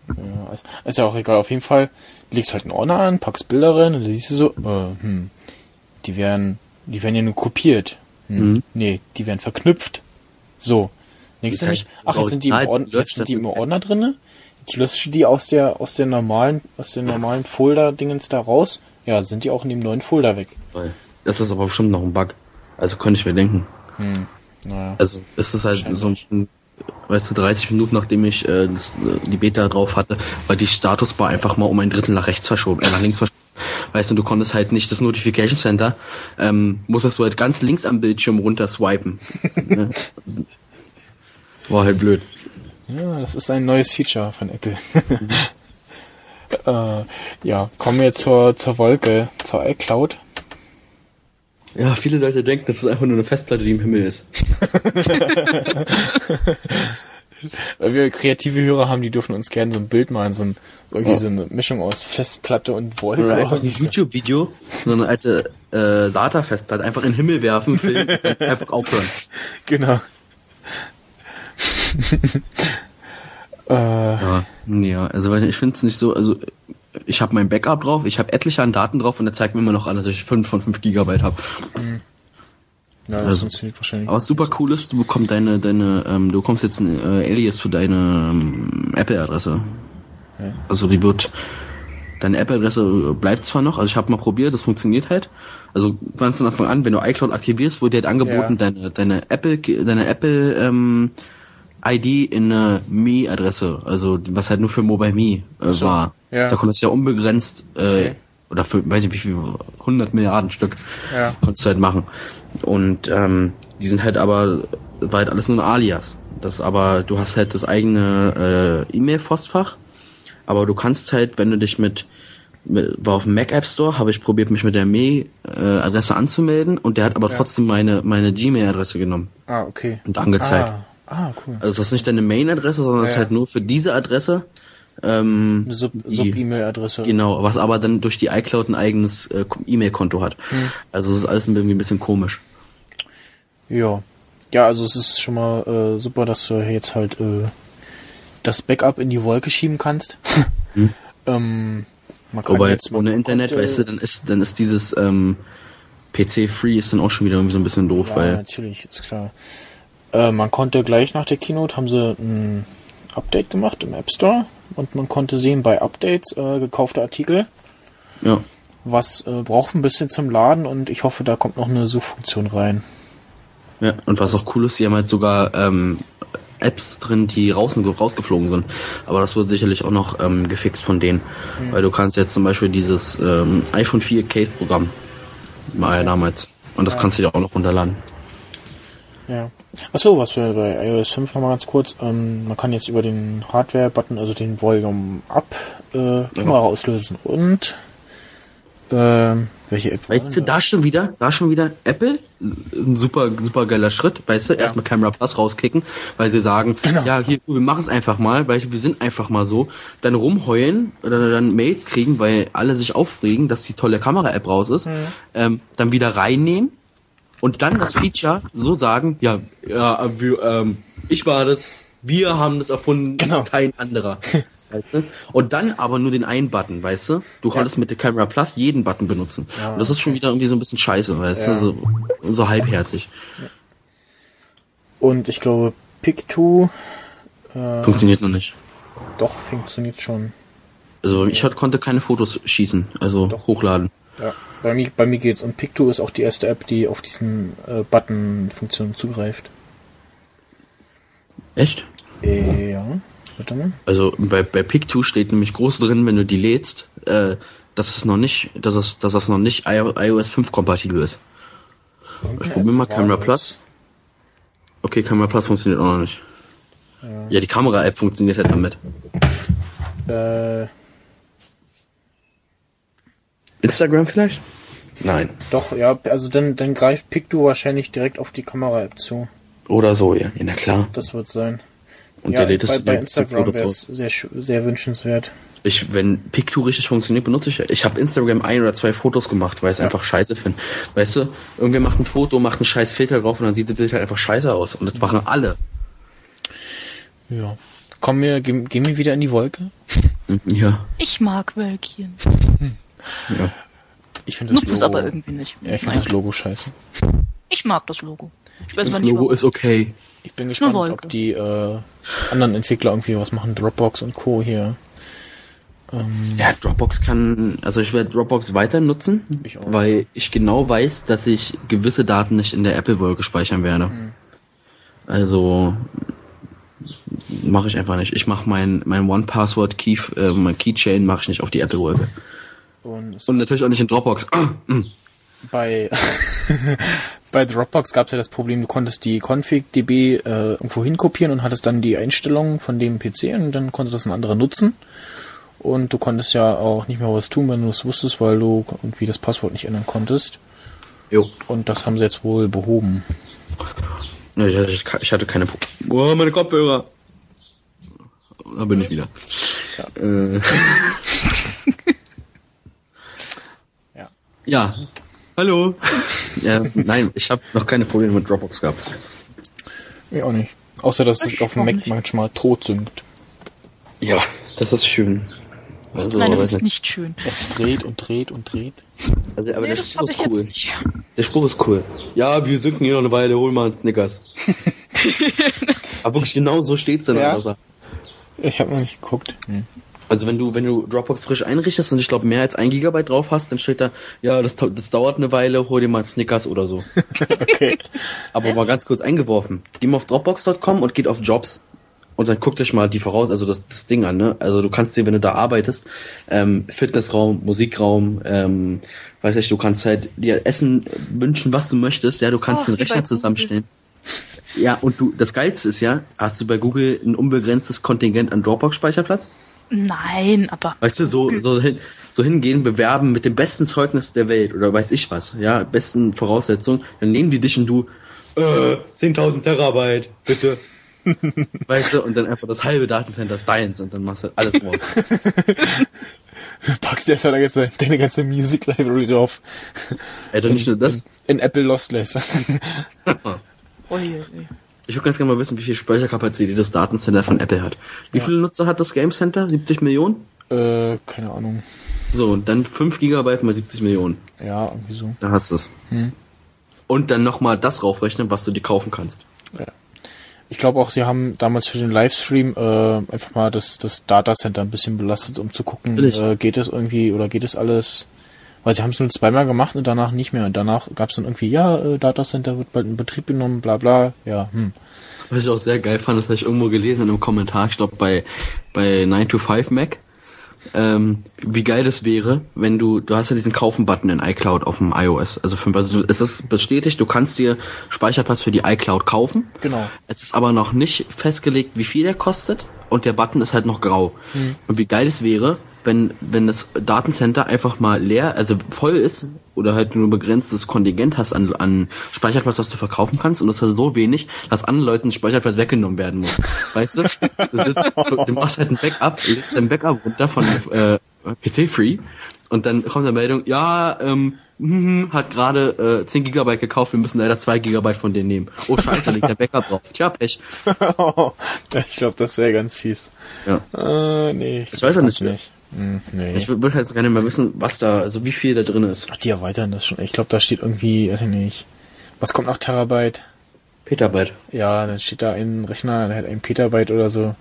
Ja, ist, ist ja auch egal. Auf jeden Fall legst halt einen Ordner an, packst Bilder rein und dann siehst du so, äh, hm, die werden, die werden ja nur kopiert. Hm, Mhm. Nee, die werden verknüpft. So. Denkst Das du nicht, ach, das jetzt sind die im Ordner, jetzt sind die das im. Ordner drinne? Jetzt löscht du die aus der, aus der normalen, aus den normalen Folder-Dingens da raus? Ja, sind die auch in dem neuen Folder weg. Das ist aber bestimmt noch ein Bug. Also könnte ich mir denken. Hm. Naja. Also ist es halt so ein, weißt du, 30 Minuten nachdem ich äh, das, äh, die Beta drauf hatte, war die Statusbar einfach mal um ein Drittel nach rechts verschoben, äh, nach links verschoben. Weißt du, du konntest halt nicht das Notification Center, ähm, musstest du halt ganz links am Bildschirm runter swipen. [LAUGHS] Ne? War halt blöd. Ja, das ist ein neues Feature von Apple. [LAUGHS] äh, ja, kommen wir zur, zur Wolke, zur iCloud. Ja, viele Leute denken, das ist einfach nur eine Festplatte, die im Himmel ist. [LAUGHS] Weil wir kreative Hörer haben, die dürfen uns gerne so ein Bild malen, so, ein, so irgendwie so eine Mischung aus Festplatte und Wolke. Oder einfach ein. YouTube-Video, so eine alte äh, SATA-Festplatte einfach in den Himmel werfen, filmen, und einfach aufhören. [LAUGHS] Genau. [LAUGHS] äh, Ja, ja also ich finde es nicht so, also ich habe mein Backup drauf, ich habe etliche an Daten drauf und er zeigt mir immer noch an, dass ich 5 von 5 Gigabyte habe. ja, das Also, funktioniert wahrscheinlich. Aber was super cool ist, du bekommst deine, deine, ähm, du bekommst jetzt ein äh, Alias für deine ähm, Apple-Adresse. Also die wird, deine Apple-Adresse bleibt zwar noch, also ich habe mal probiert, das funktioniert halt. Also ganz von Anfang an, wenn du iCloud aktivierst, wird dir halt angeboten, Ja. deine, deine Apple, deine Apple ähm, ID in eine Me-Adresse, also was halt nur für Mobile Me äh, so. war. Ja. Da konntest du ja unbegrenzt äh, Okay. oder für weiß ich wie viel 100 Milliarden Stück Ja. konntest du halt machen. Und ähm, die sind halt aber war halt alles nur ein Alias. Das aber du hast halt das eigene äh, E-Mail-Postfach, aber du kannst halt, wenn du dich mit mit- war auf dem Mac App Store, habe ich probiert, mich mit der Mail-Adresse anzumelden und der hat aber Ja. trotzdem meine, meine Gmail-Adresse genommen Ah, okay. und angezeigt. Ah, ah cool. Also das ist nicht deine Main-Adresse, sondern das ist Ja. halt nur für diese Adresse. Ähm, Eine Sub- Sub-E-Mail-Adresse. Genau, was aber dann durch die iCloud ein eigenes äh, E-Mail-Konto hat. Hm. Also es ist alles irgendwie ein bisschen komisch. Ja. Ja, also es ist schon mal äh, super, dass du jetzt halt äh, das Backup in die Wolke schieben kannst. [LAUGHS] ähm, man kann Aber jetzt ohne Internet, konnte- weißt du, dann ist dann ist dieses ähm, PC-Free ist dann auch schon wieder irgendwie so ein bisschen doof, Ja, weil natürlich, ist klar. Äh, man konnte gleich nach der Keynote haben sie ein Update gemacht im App Store und man konnte sehen bei Updates äh, gekaufte Artikel. ja, was äh, braucht ein bisschen zum Laden und ich hoffe, da kommt noch eine Suchfunktion rein. Ja, und was auch cool ist, sie haben halt sogar ähm, Apps drin, die raus, rausgeflogen sind. Aber das wird sicherlich auch noch ähm, gefixt von denen. Mhm. Weil du kannst jetzt zum Beispiel dieses ähm, iPhone 4 Case-Programm mal damals. Und das ja. kannst du dir auch noch runterladen. Ja. Achso, was wir bei iOS 5 nochmal ganz kurz. Ähm, man kann jetzt über den Hardware-Button, also den Volume Up, äh, Kamera ja. auslösen. Und äh, welche App? Weißt du, da schon wieder, da schon wieder Apple, ein super, super geiler Schritt, weißt du, ja. erstmal Camera Plus rauskicken, weil sie sagen, genau. ja, hier, wir machen es einfach mal, weil wir sind einfach mal so, dann rumheulen oder dann Mails kriegen, weil alle sich aufregen, dass die tolle Kamera-App raus ist, mhm. ähm, dann wieder reinnehmen und dann das Feature so sagen, ja, ja wir, ähm, ich war das, wir haben das erfunden, genau. kein anderer. [LAUGHS] Weißt du? Und dann aber nur den einen Button, weißt du? Du konntest ja. mit der Camera Plus jeden Button benutzen. Ja, und das ist schon wieder irgendwie so ein bisschen scheiße, weißt ja. du? So, so halbherzig. Und ich glaube, Pick2 äh, funktioniert noch nicht. Doch, funktioniert schon. Also ich hat, konnte keine Fotos schießen, also doch. hochladen. Ja, bei mir, bei mir geht's. Und Pick2 ist auch die erste App, die auf diesen äh, Button-Funktion zugreift. Echt? Äh, ja. Warte mal. Also bei, bei Pick2 steht nämlich groß drin, wenn du die lädst, äh, dass es noch nicht, dass es, dass das noch nicht iOS 5 kompatibel ist. Okay. Ich probiere mal Camera Plus. Okay, Camera Plus funktioniert auch noch nicht. Ja, ja die Kamera-App funktioniert halt damit. Äh. Instagram vielleicht? Nein. Doch, ja, also dann, dann greift Picto wahrscheinlich direkt auf die Kamera-App zu. Oder so, ja. Ja, na klar. Das wird sein. Und ja, der lädt es bei, bei Instagram wäre sehr, sehr wünschenswert. Ich, wenn Pictu richtig funktioniert, benutze ich. Ich habe Instagram ein oder zwei Fotos gemacht, weil ich es ja. einfach scheiße finde. Weißt du, irgendwer macht ein Foto, macht einen scheiß Filter drauf und dann sieht das Bild halt einfach scheiße aus. Und das machen alle. Ja. Komm wir, gehen, gehen wir wieder in die Wolke? Ja. Ich mag Wölkchen. [LAUGHS] Ja. Ich finde das Nutzt Logo, es aber irgendwie nicht. Ja, ich finde das Logo scheiße. Ich mag das Logo. Ich weiß das Logo ist okay. Ich bin gespannt, ob die äh, anderen Entwickler irgendwie was machen, Dropbox und Co. hier. Ähm, ja, Dropbox kann, also ich werde Dropbox weiter nutzen, ich weil ich genau weiß, dass ich gewisse Daten nicht in der Apple-Wolke speichern werde. Mhm. Also mache ich einfach nicht. Ich mache mein mein One Password Key äh, mein Keychain mache ich nicht auf die Apple Wolke. Und, und, natürlich auch nicht in Dropbox. [CLEARS THROAT] bei [LAUGHS] bei Dropbox gab es ja das Problem, du konntest die Config-DB äh, irgendwo hinkopieren und hattest dann die Einstellungen von dem PC und dann konnte das ein anderer nutzen. Und du konntest ja auch nicht mehr was tun, wenn du es wusstest, weil du irgendwie das Passwort nicht ändern konntest. Jo. Und das haben sie jetzt wohl behoben. Ich hatte, keine. Oh, meine Kopfhörer. Da bin ich wieder. Ja. Äh. [LAUGHS] ja. Hallo. [LAUGHS] ja, nein, ich habe noch keine Probleme mit Dropbox gehabt. Ich auch nicht. Außer, dass ich es auf dem Mac nicht. manchmal tot sinkt. Ja, das ist schön. Also, Nein, das ist nicht schön. Es dreht und dreht und dreht. Also, aber nee, der Spruch ist cool. Der Spruch ist cool. Ja, wir sinken hier noch eine Weile, holen mal einen Snickers. [LAUGHS] aber wirklich genau so steht's dann. Ja? Ich habe noch nicht geguckt. Hm. Also wenn du, wenn du Dropbox frisch einrichtest und ich glaube mehr als ein Gigabyte drauf hast, dann steht da, ja, das, das dauert eine Weile, hol dir mal Snickers oder so. [LAUGHS] okay. Aber mal ganz kurz eingeworfen. Geh mal auf Dropbox.com und geht auf Jobs. Und dann guckt euch mal die voraus, also das, das Ding an, ne? Also du kannst dir, wenn du da arbeitest, ähm, Fitnessraum, Musikraum, ähm, weiß ich, du kannst halt dir Essen wünschen, was du möchtest, ja, du kannst oh, den Rechner zusammenstellen. Ja, und du, das Geilste ist ja, hast du bei Google ein unbegrenztes Kontingent an Dropbox-Speicherplatz? Nein, aber. Weißt du, so, so, hin, so hingehen, bewerben mit dem besten Zeugnis der Welt oder weiß ich was, ja, besten Voraussetzungen, dann nehmen die dich und du, äh, 10.000 Terabyte, bitte. [LAUGHS] weißt du, und dann einfach das halbe Datencenter ist deins und dann machst du alles morgen. [LAUGHS] Packst du erstmal jetzt deine ganze Music Library drauf. Ey, doch nicht nur das. In, in Apple Lostless. oh je, je. Ich würde ganz gerne mal wissen, wie viel Speicherkapazität das Datencenter von Apple hat. Wie ja. viele Nutzer hat das Game Center? 70 Millionen? Äh, keine Ahnung. So, dann 5 Gigabyte mal 70 Millionen. Ja, irgendwie so. Da hast du es. Hm. Und dann nochmal das raufrechnen, was du dir kaufen kannst. Ja. Ich glaube auch, sie haben damals für den Livestream äh, einfach mal das, das Datacenter ein bisschen belastet, um zu gucken, äh, geht es irgendwie oder geht es alles. Weil sie haben es nur zweimal gemacht und danach nicht mehr. Und danach gab es dann irgendwie, ja, äh, Datacenter wird bald in Betrieb genommen, bla bla. Ja, hm. Was ich auch sehr geil fand, das habe ich irgendwo gelesen in einem Kommentar, ich glaube bei, bei 9 to 5 Mac, ähm, wie geil das wäre, wenn du, du hast ja diesen Kaufen-Button in iCloud auf dem iOS. Also, für, also es ist bestätigt, du kannst dir Speicherplatz für die iCloud kaufen. Genau. Es ist aber noch nicht festgelegt, wie viel der kostet und der Button ist halt noch grau. Mhm. Und wie geil es wäre, wenn, wenn das Datencenter einfach mal leer, also voll ist oder halt nur begrenztes Kontingent hast an, an Speicherplatz, das du verkaufen kannst und das ist so wenig, dass anderen Leuten Speicherplatz weggenommen werden muss. Weißt du? Das ist, du, du machst halt ein Backup, legst dein Backup runter von äh, PC-Free und dann kommt eine Meldung, ja, ähm, hm, hat gerade äh, 10 Gigabyte gekauft, wir müssen leider 2 Gigabyte von dir nehmen. Oh scheiße, liegt der Backup drauf. Tja, Pech. [LAUGHS] ich glaube, das wäre ganz fies. Ja. Äh, nee. Ich weiß ja nicht. nicht. Hm, nee. Ich würde halt gerne mal wissen, was da, also wie viel da drin ist. Ach, die erweitern das schon. Ich glaube, da steht irgendwie, weiß ich nicht. Was kommt nach Terabyte? Petabyte. Ja, dann steht da ein Rechner, der hat ein Petabyte oder so.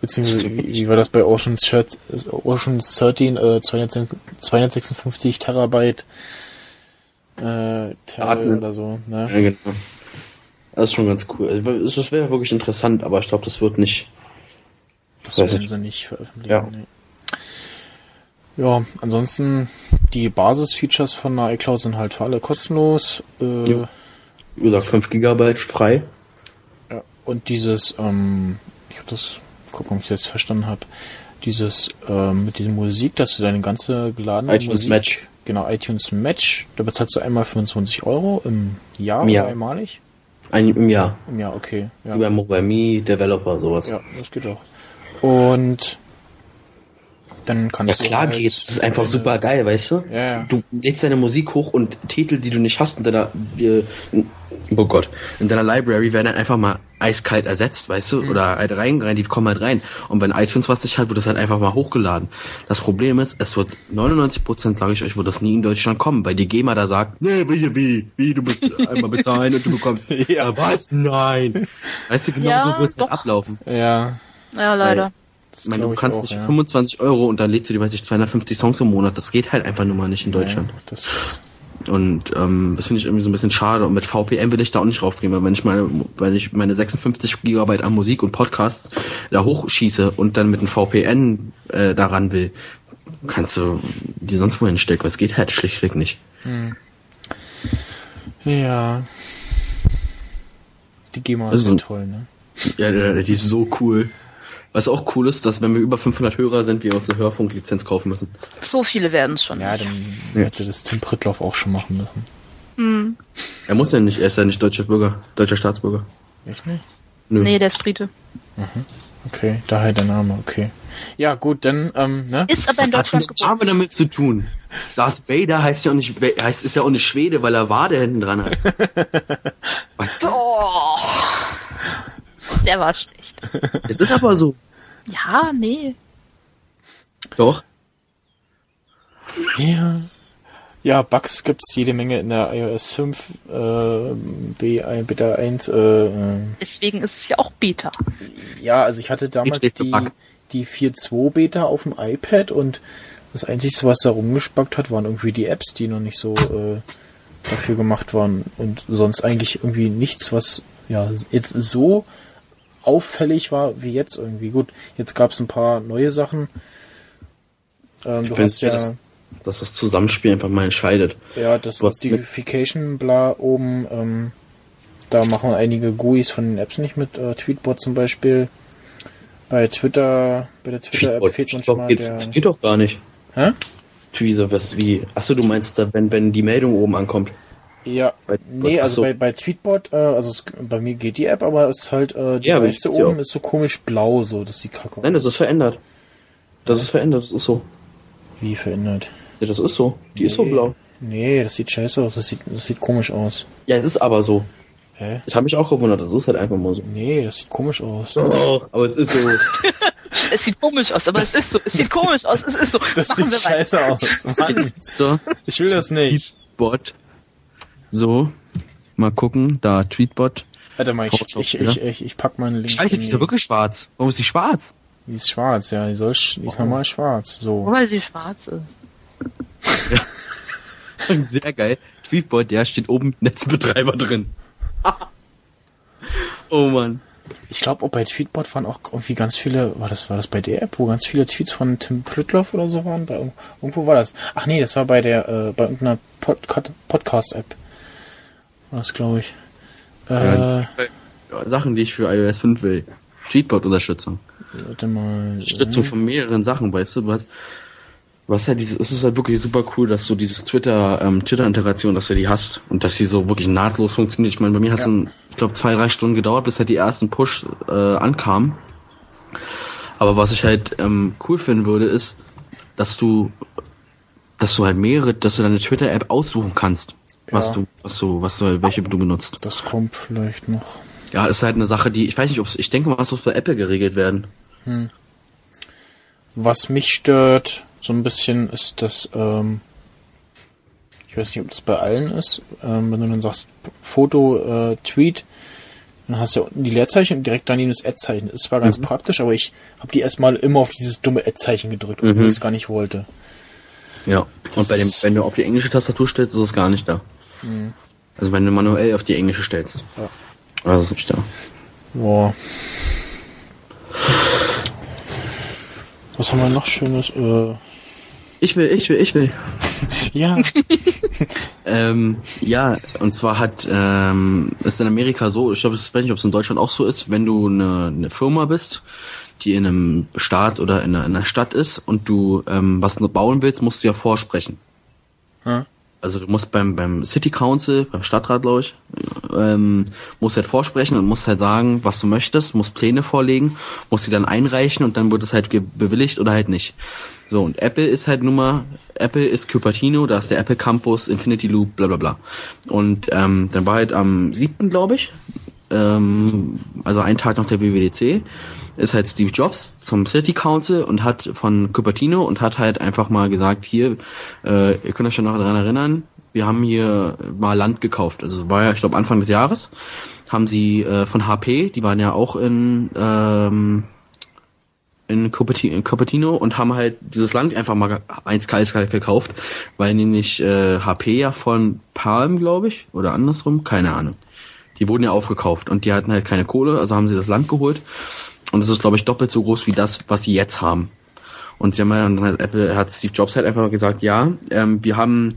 Beziehungsweise, wie, wie war das bei Oceans, Shirt, Oceans 13, äh, 256 Terabyte äh, Terra oder so, ne? Ja, genau. Das ist schon ganz cool. Also, das wäre wirklich interessant, aber ich glaube, das wird nicht. Das werden sie nicht veröffentlichen. Ja. Nee. Ja, ansonsten die Basis-Features von der iCloud sind halt für alle kostenlos. Äh. Wie gesagt, 5 Gigabyte frei. Ja, und dieses, ähm, ich habe das, guck, ob ich das jetzt verstanden habe, dieses ähm, mit dieser Musik, dass du deine ganze geladene iTunes Musik, Match. genau iTunes Match, da bezahlst du einmal 25 Euro im Jahr Im Jahr. oder einmalig? Ein im Jahr. Im Jahr, okay. Ja, Über Mobile Me, Developer, sowas. ja das geht auch. Und dann Ja kannst du klar halt geht's, das ist einfach deine- super geil, weißt du? Ja, ja. Du lädst deine Musik hoch und Titel, die du nicht hast in deiner, äh, oh Gott, in deiner Library werden dann einfach mal eiskalt ersetzt, weißt Mhm. du? Oder halt rein, rein, die kommen halt rein. Und wenn iTunes was nicht hat, wird das halt einfach mal hochgeladen. Das Problem ist, es wird 99%, sage ich euch, wird das nie in Deutschland kommen, weil die GEMA da sagt, nee, wie, wie, wie, du musst einmal bezahlen und du bekommst, [LAUGHS] Ja. ja. was? Nein. Weißt du, genau Ja, so wird's halt ablaufen. Ja, Ja, leider. Das Ich meine, du kannst auch, nicht ja. 25 Euro und dann lädst du dir, weiß ich, 250 Songs im Monat. Das geht halt einfach nur mal nicht in Deutschland. Das, Und ähm, das finde ich irgendwie so ein bisschen schade. Und mit VPN will ich da auch nicht raufgehen, weil wenn ich meine, wenn ich meine 56 Gigabyte an Musik und Podcasts da hochschieße und dann mit einem VPN äh, daran will, kannst du die sonst wohin stecken. Das geht halt schlichtweg nicht. ja. Die GEMA ist Also- ja toll, ne? Ja, die ist so cool. Was auch cool ist, dass wenn wir über 500 Hörer sind, wir uns eine Hörfunklizenz kaufen müssen. So viele werden es schon Ja, nicht. dann hätte das Tim Prittloff auch schon machen müssen. Er muss ja nicht, er ist ja nicht deutscher Bürger, deutscher Staatsbürger. Echt nicht? Nö. Nee, der ist Brite. Okay, daher der Name, okay. Ja, gut, dann, ähm, ne? Ist aber in Deutschland Was haben wir damit zu tun? Darth Vader heißt ja auch nicht, heißt, ist ja auch nicht Schwede, weil er Wade hinten dran hat. [LAUGHS] Oh. Der war schlecht. Es ist aber so. Ja, nee. Doch. Ja. Ja, Bugs gibt's jede Menge in der iOS 5, äh, B1, Beta 1, äh, äh, Deswegen ist es ja auch Beta. ja, also ich hatte damals die, die 4.2 Beta auf dem iPad und das Einzige, was da rumgespackt hat, waren irgendwie die Apps, die noch nicht so äh, dafür gemacht waren und sonst eigentlich irgendwie nichts, was ja jetzt so auffällig war wie jetzt irgendwie. Gut, jetzt gab's ein paar neue Sachen. Ähm, du bin hast ja, dass, dass das Zusammenspiel einfach mal entscheidet. ja das Notification bla oben, ähm, da machen einige GUIs von den Apps nicht mit, äh, Tweetbot zum Beispiel. Bei Twitter, bei der Twitter-App fehlt manchmal geht, der. das geht doch gar nicht. Hä? So was wie. Achso, du meinst da, wenn, wenn die Meldung oben ankommt. Ja, Bei- nee, ach also so. bei, bei Tweetbot, äh, also es, bei mir geht die App, aber es ist halt, äh, die Ja, aber Leiste ich seh oben auch. ist so komisch blau, so, dass die Kacke Nein, das ist verändert. Das ist verändert, das ist so. Wie verändert? Ja, das ist so. Die ist so Nee. blau. Nee, das sieht scheiße aus, das sieht, das sieht komisch aus. Ja, es ist aber so. Hä? Ich habe mich auch gewundert, das ist halt einfach mal so. Nee, das sieht komisch aus. Oh, aber es ist so. [LAUGHS] Es sieht komisch aus, aber es ist so. Es sieht komisch aus, es ist so. Das Machen sieht weiter. scheiße aus. [LAUGHS] Mann, ich will das nicht. Tweetbot. So, mal gucken, da Tweetbot. Warte mal, ich, ich, ich, ich, ich pack mal einen Link. Scheiße, die ist ja wirklich schwarz. Warum ist die schwarz? Die ist schwarz, ja, die, soll, sch- die ist normal schwarz. So. Nur weil sie schwarz ist. Ja. [LAUGHS] Sehr geil. Tweetbot, der steht oben Netzbetreiber drin. [LAUGHS] oh Mann. Ich glaube, auch bei Tweetbot waren auch irgendwie ganz viele, war das, war das bei der App, wo ganz viele Tweets von Tim Pritloff oder so waren? Bei, irgendwo war das. Ach nee, das war bei der, äh, bei irgendeiner Pod Podcast-App. War das, glaube ich. Äh, ja, Sachen, die ich für iOS 5 will. Tweetbot-Unterstützung. Warte mal. Unterstützung von mehreren Sachen, weißt du, du hast, hast halt dieses, es ist halt wirklich super cool, dass du dieses Twitter, ähm, Twitter-Interaktion, dass du die hast und dass sie so wirklich nahtlos funktioniert. Ich meine, bei mir hat es, ja. ich glaube, zwei, drei Stunden gedauert, bis halt die ersten Push äh, ankamen. Aber was ich halt ähm, cool finden würde, ist, dass du, dass du halt mehrere, dass du deine Twitter-App aussuchen kannst. Was du, was du, was du, welche du benutzt. Das kommt vielleicht noch. Ja, ist halt eine Sache, die, ich weiß nicht, ob ich denke mal, was muss bei Apple geregelt werden. Hm. Was mich stört, so ein bisschen, ist das, ähm, ich weiß nicht, ob das bei allen ist, ähm, wenn du dann sagst, Foto, äh, Tweet, dann hast du ja unten die Leerzeichen und direkt daneben das Ad-Zeichen. Ist zwar ganz mhm. praktisch, aber ich habe die erstmal immer auf dieses dumme Ad-Zeichen gedrückt, obwohl mhm. ich es gar nicht wollte. Ja, das und bei dem, wenn du auf die englische Tastatur stellst, ist es gar nicht da. Mhm. Also wenn du manuell auf die englische stellst. Ja. Also ist nicht da. Boah. Was haben wir noch Schönes? Äh ich will, ich will, ich will. [LAUGHS] ja. [LAUGHS] ähm, ja, und zwar hat ähm, ist in Amerika so, ich glaube, ich weiß nicht, ob es in Deutschland auch so ist, wenn du eine, eine Firma bist, die in einem Staat oder in einer, in einer Stadt ist und du ähm, was bauen willst, musst du ja vorsprechen. Hm? Also du musst beim, beim City Council, beim Stadtrat, glaube ich, ähm, musst halt vorsprechen und musst halt sagen, was du möchtest, musst Pläne vorlegen, musst sie dann einreichen und dann wird es halt bewilligt oder halt nicht. So, und Apple ist halt nun mal, Apple ist Cupertino, da ist der Apple Campus, Infinity Loop, bla bla bla. Und ähm, dann war halt am siebten, glaube ich, ähm, also einen Tag nach der WWDC, ist halt Steve Jobs zum City Council und hat von Cupertino und hat halt einfach mal gesagt, hier, äh, ihr könnt euch schon noch daran erinnern, wir haben hier mal Land gekauft. Also war ja, ich glaube, Anfang des Jahres haben sie äh, von HP, die waren ja auch in ähm, in Cupertino und haben halt dieses Land einfach mal eins kalt gekauft, weil nämlich äh, HP ja von Palm, glaube ich, oder andersrum, keine Ahnung. Die wurden ja aufgekauft und die hatten halt keine Kohle, also haben sie das Land geholt und es ist, glaube ich, doppelt so groß wie das, was sie jetzt haben. Und sie haben ja, dann hat Apple, hat Steve Jobs halt einfach gesagt, ja, ähm, wir haben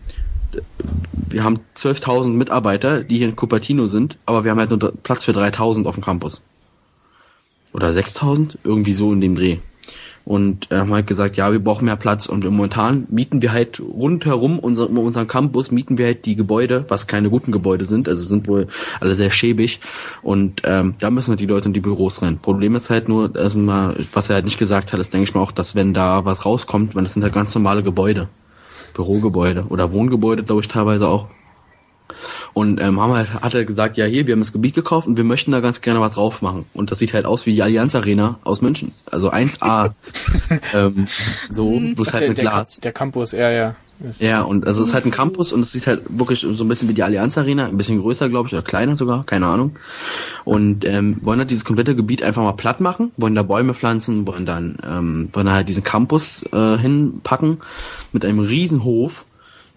wir haben 12.000 Mitarbeiter, die hier in Cupertino sind, aber wir haben halt nur Platz für 3.000 auf dem Campus. Oder 6.000? Irgendwie so in dem Dreh und äh, haben halt gesagt, ja, wir brauchen mehr Platz und momentan mieten wir halt rundherum unser, unseren Campus mieten wir halt die Gebäude, was keine guten Gebäude sind, also sind wohl alle sehr schäbig und ähm, da müssen halt die Leute in die Büros rein. Problem ist halt nur, also mal, was er halt nicht gesagt hat, ist denke ich mal auch, dass wenn da was rauskommt, wenn das sind halt ganz normale Gebäude, Bürogebäude oder Wohngebäude, glaube ich teilweise auch. Und ähm, haben halt, hat er gesagt, ja hier, wir haben das Gebiet gekauft und wir möchten da ganz gerne was drauf machen. Und das sieht halt aus wie die Allianz Arena aus München. Also 1A. [LAUGHS] ähm, so, bloß halt mit der, Glas. Der Campus, ja, ja. Ja, und also es ist halt ein Campus und es sieht halt wirklich so ein bisschen wie die Allianz Arena, ein bisschen größer, glaube ich, oder kleiner sogar, keine Ahnung. Und ähm, wollen halt dieses komplette Gebiet einfach mal platt machen, wollen da Bäume pflanzen, wollen dann ähm, wollen halt diesen Campus äh, hinpacken mit einem riesen Hof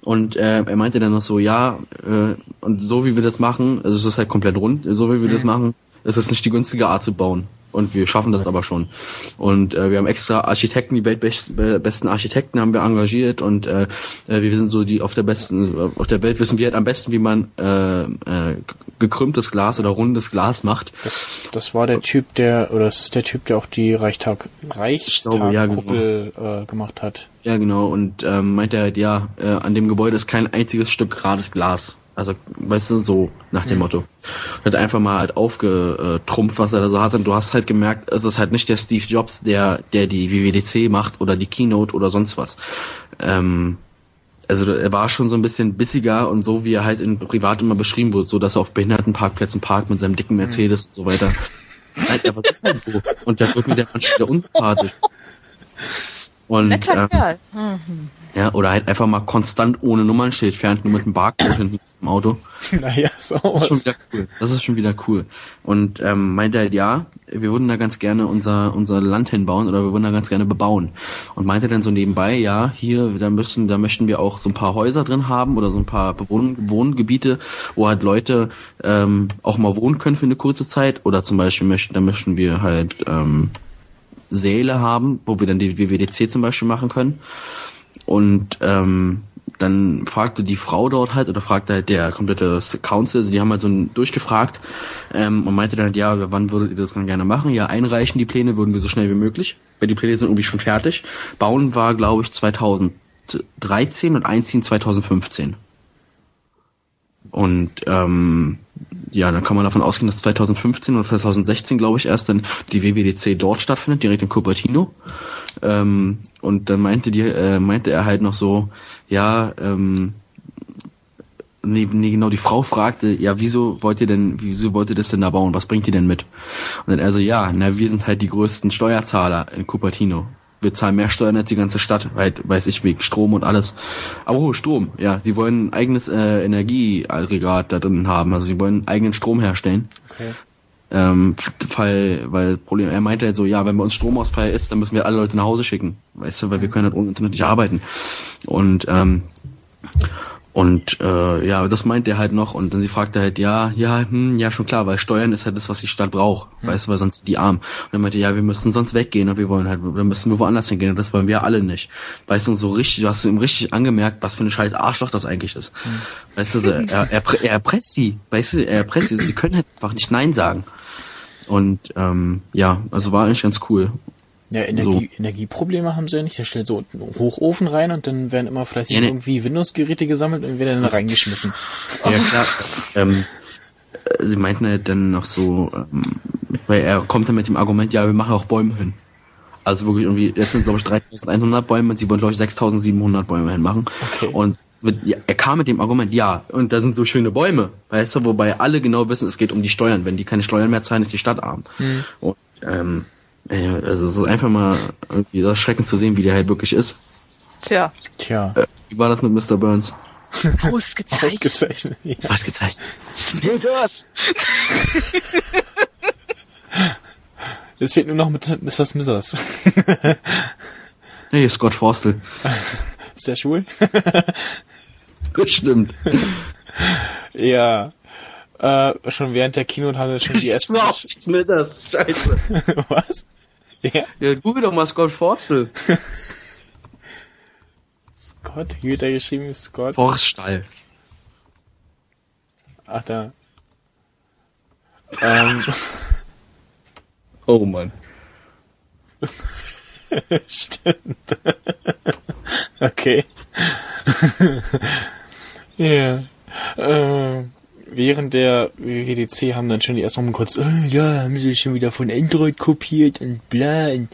und äh, er meinte dann noch so, ja, äh, und so wie wir das machen, also es ist halt komplett rund, so wie wir mhm. das machen, ist es nicht die günstige Art zu bauen. Und wir schaffen das aber schon. Und äh, wir haben extra Architekten, die weltbesten Architekten haben wir engagiert und äh, äh, wir sind so die auf der besten, auf der Welt wissen wir halt am besten, wie man äh, äh, gekrümmtes Glas oder rundes Glas macht. Das, das war der Typ, der, oder das ist der Typ, der auch die Reichstag, Reichstag ja, genau. äh, gemacht hat. Ja, genau. Und ähm, meint er halt, ja, äh, an dem Gebäude ist kein einziges Stück gerades Glas. Also, weißt du, so nach dem mhm. Motto. Hat einfach mal halt aufgetrumpft, was er da so hat. Und du hast halt gemerkt, es ist halt nicht der Steve Jobs, der, der die WWDC macht oder die Keynote oder sonst was. Ähm, also er war schon so ein bisschen bissiger und so, wie er halt in Privat immer beschrieben wird, so dass er auf Behindertenparkplätzen parkt mit seinem dicken Mercedes mhm. und so weiter. Nein, aber das ist halt so. Und da wird mir der Mann schon wieder unsympathisch. Und, Netter ähm, Kerl. Mhm. Ja, oder halt einfach mal konstant ohne Nummernschild fährt, nur mit dem Barcode hinten im Auto. [LAUGHS] Naja, so. Das ist schon wieder cool. Das ist schon wieder cool. Und ähm, meinte halt, ja, wir würden da ganz gerne unser unser Land hinbauen oder wir würden da ganz gerne bebauen. Und meinte dann so nebenbei, ja, hier, da müssen, da möchten wir auch so ein paar Häuser drin haben oder so ein paar Bewohn Wohngebiete, wo halt Leute ähm, auch mal wohnen können für eine kurze Zeit. Oder zum Beispiel möchten, da möchten wir halt ähm, Säle haben, wo wir dann die WWDC zum Beispiel machen können. Und ähm, dann fragte die Frau dort halt oder fragte halt der komplette Council, also die haben halt so durchgefragt ähm, und meinte dann halt, ja, wann würdet ihr das dann gerne machen? Ja, einreichen die Pläne würden wir so schnell wie möglich, weil die Pläne sind irgendwie schon fertig. Bauen war, glaube ich, 2013 und einziehen 2015. Und ähm, ja, dann kann man davon ausgehen, dass 2015 oder 2016, glaube ich, erst dann die WWDC dort stattfindet, direkt in Cupertino. Ähm, und dann meinte die, äh, meinte er halt noch so, ja, ähm, nee, nee, genau, die Frau fragte, ja, wieso wollt ihr denn, wieso wollt ihr das denn da bauen? Was bringt ihr denn mit? Und dann er so, ja, na, wir sind halt die größten Steuerzahler in Cupertino. Wir zahlen mehr Steuern als die ganze Stadt, halt, weiß ich, wegen Strom und alles. Aber oh, Strom, ja, sie wollen ein eigenes äh, Energieaggregat da drin haben, also sie wollen eigenen Strom herstellen. Okay. Ähm, weil, weil Problem, er meinte halt so, ja, wenn bei uns Stromausfall ist, dann müssen wir alle Leute nach Hause schicken, weißt du, weil wir können halt ohne Internet nicht arbeiten. Und ähm, und äh, ja, das meint er halt noch und dann sie fragte halt, ja, ja, hm, ja schon klar, weil Steuern ist halt das, was die Stadt braucht, Hm. weißt du, weil sonst die arm. Und er meinte, ja, wir müssen sonst weggehen und wir wollen halt, dann müssen wir woanders hingehen und das wollen wir alle nicht. Weißt du, und so richtig, du hast ihm richtig angemerkt, was für ein scheiß Arschloch das eigentlich ist. Hm. Weißt du, so, er, er, er erpresst sie, weißt du, er erpresst sie, sie können halt einfach nicht Nein sagen. Und ähm, ja, also war eigentlich ganz cool. Ja, Energie, Energieprobleme haben sie ja nicht. Der stellt so einen Hochofen rein und dann werden immer fleißig Ja, ne- irgendwie Windows-Geräte gesammelt und werden dann reingeschmissen. Ja, klar. ähm, äh, sie meinten halt dann noch so, ähm, weil er kommt dann mit dem Argument, ja, wir machen auch Bäume hin. Also wirklich irgendwie, jetzt sind glaube ich 3100 Bäume und sie wollen glaube ich 6700 Bäume hinmachen. Okay. Und ja, er kam mit dem Argument, ja, und da sind so schöne Bäume, weißt du, wobei alle genau wissen, es geht um die Steuern. Wenn die keine Steuern mehr zahlen, ist die Stadt arm. Und, ähm, also es ist einfach mal irgendwie erschreckend zu sehen, wie der halt wirklich ist. Tja, Tja, Äh, wie war das mit Mr. Burns? ausgezeichnet. ausgezeichnet. Ja. Was gezeichnet? [LAUGHS] Es fehlt nur noch mit Mr. Smithers. Hey, Scott Forstel. [LAUGHS] Ist der schwul? Bestimmt. ja. Äh, schon während der Kino haben wir schon [LAUGHS] die ersten... Smithers, scheiße. Was? Ja. Ja, google doch mal Scott Forstel. Scott, wie wird er geschrieben? Scott? Forstall. Ach, da. Ähm, Oh Mann. [LAUGHS] stimmt. okay. [LAUGHS] ja. Äh, während der WWDC haben dann schon die erstmal kurz, äh, ja, haben sie schon wieder von Android kopiert und bla. Und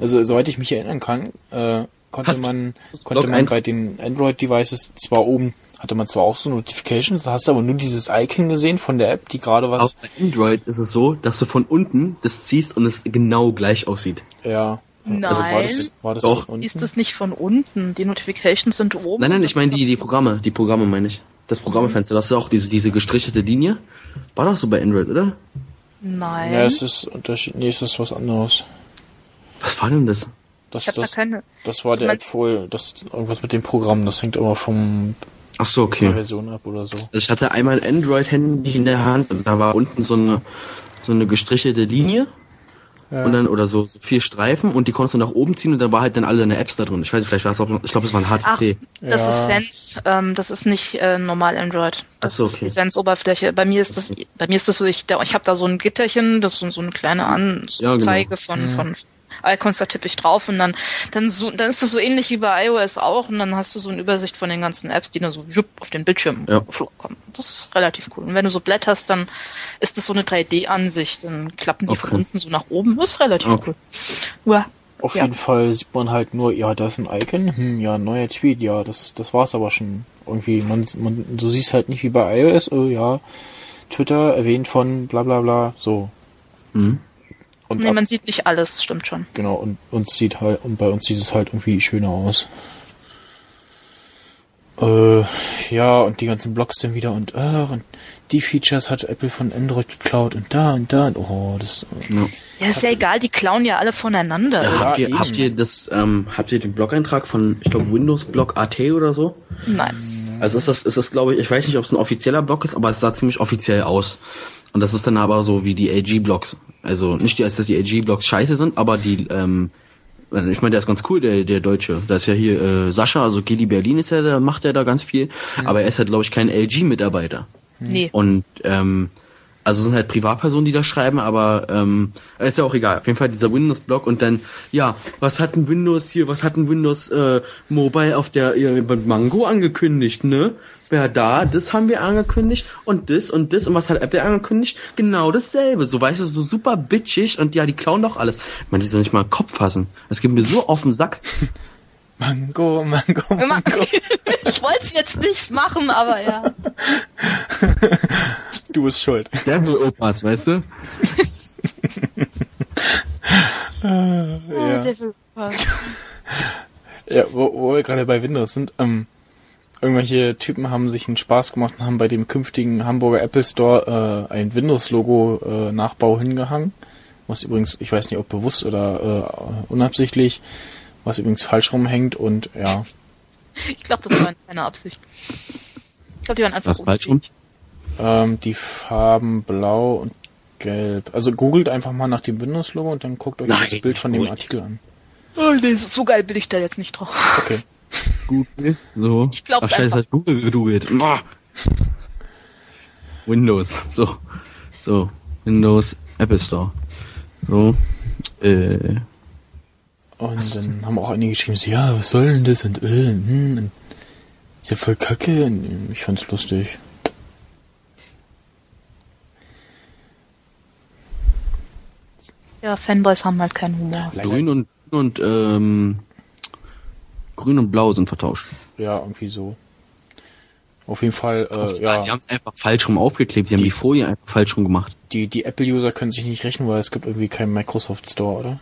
Also, soweit ich mich erinnern kann, äh, konnte Hast- man, konnte Log man bei den Android-Devices zwar oben, hatte man zwar auch so Notifications, hast du aber nur dieses Icon gesehen von der App, die gerade was, Auf Android ist es so, dass du von unten das ziehst und es genau gleich aussieht. ja. Nein. Also war das, war das Doch. Siehst du es nicht von unten? Die Notifications sind oben. Nein, nein, ich meine die, die Programme. Die Programme meine ich. Das Programmefenster, das ist auch diese, diese gestrichelte Linie. War doch so bei Android, oder? Nein. Ja, es ist Unterschied. Nee, es ist was anderes. Was war denn das? Das, ich habe da das, keine. das war Du der App das irgendwas mit dem Programm, das hängt immer vom Ach so, von der okay. Version ab oder so. Also ich hatte einmal ein Android-Handy in der Hand und da war unten so eine, so eine gestrichelte Linie. Ja. Und dann, oder so, so vier Streifen und die konntest du nach oben ziehen und da war halt dann alle deine Apps da drin. Ich weiß nicht, vielleicht war es auch, ich glaube, es war ein Ach, HTC. das Ja. ist Sense. Ähm, das ist nicht äh, normal Android. Das Ach so, ist okay. die Sense-Oberfläche. Bei mir ist das, bei mir ist das so, ich, da, ich habe da so ein Gitterchen, das ist so, so eine kleine Ja, Anzeige genau. von, von Icons, da tippe ich drauf und dann, dann, so, dann ist das so ähnlich wie bei iOS auch und dann hast du so eine Übersicht von den ganzen Apps, die dann so jupp, auf den Bildschirm Ja. kommen. Das ist relativ cool. Und wenn du so blätterst, dann ist das so eine 3D-Ansicht, dann klappen die von Okay. unten so nach oben. Das ist relativ Okay. cool. Ja. Auf Ja. jeden Fall sieht man halt nur, ja, da ist ein Icon, hm, ja, neuer Tweet, ja, das, das war's aber schon. Irgendwie, man, man, du siehst halt nicht wie bei iOS, oh ja, Twitter erwähnt von bla bla bla, so. Mhm. Und Nee, ab, man sieht nicht alles, stimmt schon. genau, und uns sieht halt, und bei uns sieht es halt irgendwie schöner aus. Äh, ja, und die ganzen Blogs dann wieder und, äh, und die Features hat Apple von Android geklaut und da und da und oh, das. Ja, ja ist ja egal, die klauen ja alle voneinander. Ja, habt, ihr, habt ihr das, ähm, habt ihr den Blog-Eintrag von, ich glaube, Windows Blog AT oder so? Nein. Also ist das, ist das, glaube ich, ich weiß nicht, ob es ein offizieller Blog ist, aber es sah ziemlich offiziell aus. Und das ist dann aber so wie die AG-Blogs. Also nicht, dass die AG-Blogs scheiße sind, aber die, ähm, ich meine, der ist ganz cool, der, der Deutsche. Da ist ja hier äh, Sascha, also Gili Berlin ist ja, da macht er da ganz viel. Mhm. Aber er ist halt, glaube ich, kein LG-Mitarbeiter. Nee. Und ähm, also es sind halt Privatpersonen, die da schreiben, aber ähm, ist ja auch egal. Auf jeden Fall dieser Windows-Blog und dann, ja, was hat ein Windows hier, was hat ein Windows äh, Mobile auf der äh, Mango angekündigt, ne? Wer da, das haben wir angekündigt und das und das und was hat Apple angekündigt? Genau dasselbe. So weißt du, so super bitchig und ja, die klauen doch alles. Ich meine, die sollen nicht mal Kopf fassen. Es geht mir so auf den Sack. [LAUGHS] Mango, Mango, Mango. [LAUGHS] ich wollte es jetzt nicht machen, aber ja. [LAUGHS] Du bist schuld. Devil Opas, weißt du? uh, ja. Devil Opas. ja, wo, wo wir gerade bei Windows sind, ähm, irgendwelche Typen haben sich einen Spaß gemacht und haben bei dem künftigen Hamburger Apple Store äh, ein Windows-Logo äh, Nachbau hingehangen. Was übrigens, ich weiß nicht, ob bewusst oder äh, unabsichtlich, was übrigens falsch rumhängt und ja. Ich glaube, das war keine Absicht. Ich glaube, die waren einfach Was falsch rum? Ähm, die Farben blau und gelb. Also googelt einfach mal nach dem Windows-Logo und dann guckt euch Nein, das Bild von dem Artikel an. Oh, nee, so geil bin ich da jetzt nicht drauf. Okay. Google, so. Ich glaube Ach, scheiße, hat Google gegoogelt. Windows, so. So, Windows Apple Store. So, äh. Und dann haben auch einige geschrieben, so, ja, was soll denn das und, äh, hm, ist ja voll kacke. Ich fand's lustig. Ja, Fanboys haben halt keinen Humor. Grün und und ähm, Grün und Blau sind vertauscht. Ja, irgendwie so. Auf jeden Fall, äh, ja. Sie haben es einfach falsch rum aufgeklebt. Sie die, haben die Folie einfach falsch rum gemacht. Die, die Apple-User können sich nicht rechnen, weil es gibt irgendwie keinen Microsoft Store, oder?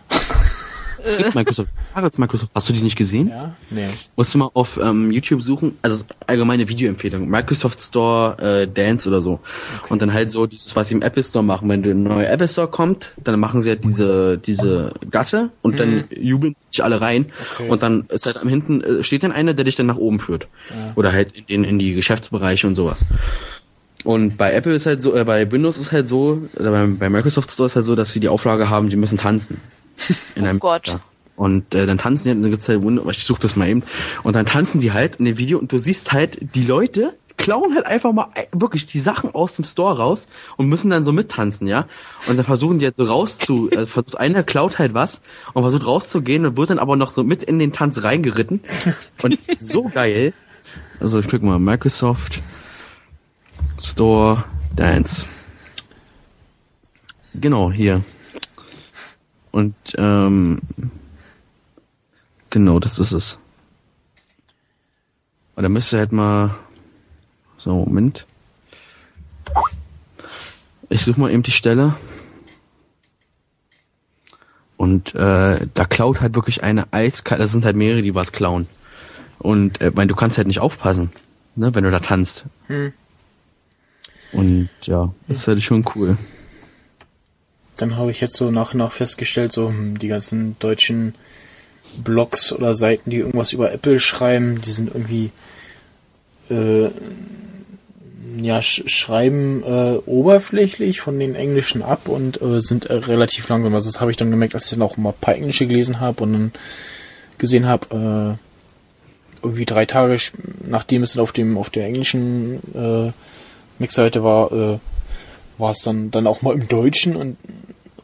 Es gibt Microsoft. [LAUGHS] Microsoft. Hast du die nicht gesehen? Ja, nee. Musst du mal auf ähm, YouTube suchen. Also allgemeine Videoempfehlung. Microsoft Store äh, Dance oder so. Okay. Und dann halt so dieses, was sie im Apple Store machen. Wenn der neue Apple Store kommt, dann machen sie halt diese diese Gasse und mhm. dann jubeln sich alle rein. Okay. Und dann ist halt am hinten äh, steht dann einer, der dich dann nach oben führt. Ja. Oder halt in, in die Geschäftsbereiche und sowas. Und bei Apple ist halt so, äh, bei Windows ist halt so, oder bei, bei Microsoft Store ist halt so, dass sie die Auflage haben, die müssen tanzen. In oh einem Gott. Ja. Und äh, dann tanzen die, dann gibt's halt Wunder, ich suche das mal eben. Und dann tanzen die halt in dem Video und du siehst halt, die Leute klauen halt einfach mal äh, wirklich die Sachen aus dem Store raus und müssen dann so mittanzen, ja. Und dann versuchen die halt so rauszu, äh, [LAUGHS] versucht einer klaut halt was und versucht rauszugehen und wird dann aber noch so mit in den Tanz reingeritten. Und [LAUGHS] so geil. Also ich guck mal, Microsoft Store Dance. Genau, hier. Und ähm, genau, das ist es. Und da müsste halt mal. So, Moment. Ich suche mal eben die Stelle. Und äh, da klaut halt wirklich eine eiskalt, da sind halt mehrere, die was klauen. Und äh, mein, du kannst halt nicht aufpassen, ne, wenn du da tanzt. Hm. Und ja, das ist halt schon cool dann habe ich jetzt so nach und nach festgestellt, so hm, die ganzen deutschen Blogs oder Seiten, die irgendwas über Apple schreiben, die sind irgendwie äh, ja sch schreiben äh, oberflächlich von den Englischen ab und äh, sind äh, relativ langsam. Also das habe ich dann gemerkt, als ich dann auch mal ein paar Englische gelesen habe und dann gesehen habe, äh, irgendwie drei Tage nachdem es dann auf dem auf der englischen äh, Mix-Seite war, äh, war es dann dann auch mal im Deutschen und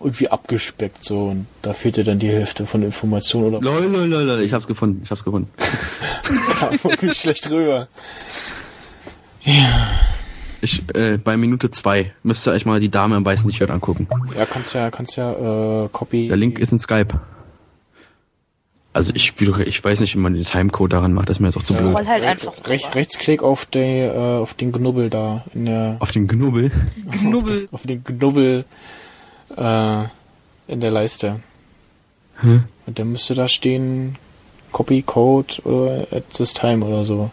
irgendwie abgespeckt so und da fehlte dann die Hälfte von Informationen oder. Lol, lol, lol, ich hab's gefunden, ich hab's gefunden. [LAUGHS] Kam wirklich schlecht rüber. Ja. Ich, äh, bei Minute zwei müsst ihr euch mal die Dame im weißen T-Shirt angucken. Ja, kannst ja, kannst ja, äh, Copy. Der Link ist in Skype. Also ich, ich weiß nicht, wie man den Timecode daran macht, das ist mir jetzt auch zu blöd. Ja, halt einfach Rech, Rechtsklick auf, die, äh, auf den Knubbel da in der. Auf den Knubbel? Knubbel. auf, den, auf den Knubbel äh, in der Leiste. Hm? Und dann müsste da stehen Copy Code oder at this time oder so.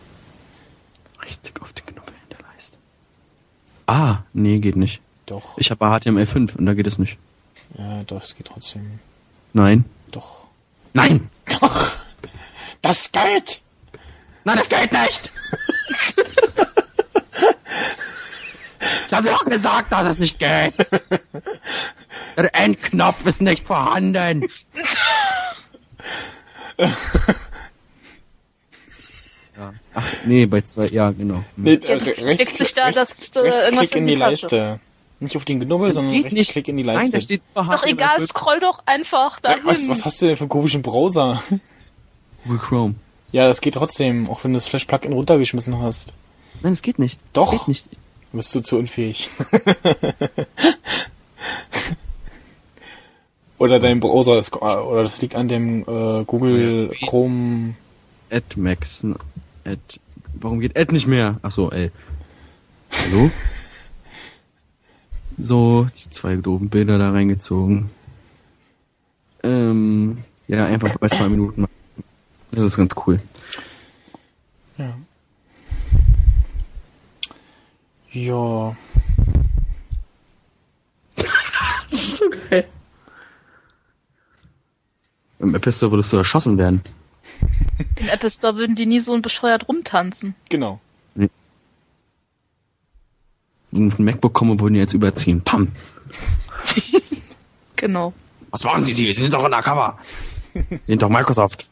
Richtig auf den Knubbel in der Leiste. Ah, nee, geht nicht. Doch. Ich habe HTML5 und da geht es nicht. ja, doch, es geht trotzdem. Nein. Doch. Nein! [LAUGHS] Doch! Das geht! Nein, das geht nicht! [LAUGHS] ich habe doch gesagt, dass es nicht geht. Der Endknopf ist nicht vorhanden. ja. Ach, nee, bei zwei, ja, genau. Nee, Ja, steckt sich da das, äh, irgendwas Rechtsklick in die die. Leiste. Nicht auf den Knubbel, sondern Rechtsklick in die Leiste. Nein, da steht Doch egal, scroll doch einfach Ja, dahin. was, was hast du denn für einen komischen Browser? Google Chrome. Ja, das geht trotzdem, auch wenn du das Flash-Plugin runtergeschmissen hast. Nein, es geht nicht. Doch. Das geht nicht. Bist du zu unfähig. [LAUGHS] oder dein Browser ist, oder das liegt an dem äh, Google. Chrome. Ad Max. Ad, warum geht Ad nicht mehr? Ach so, ey. Hallo? [LAUGHS] so, die zwei doofen Bilder da reingezogen. Ähm, ja, einfach bei zwei Minuten. Das ist ganz cool. Ja. [LAUGHS] Das ist so geil. Im Apple Store würdest du erschossen werden. Im Apple Store würden die nie so bescheuert rumtanzen. Genau. Wenn ich ein MacBook komme, würden die jetzt überziehen. Pam. [LAUGHS] Genau. Was machen Sie, Sie? Sie sind doch in der Cover. Sie sind doch Microsoft.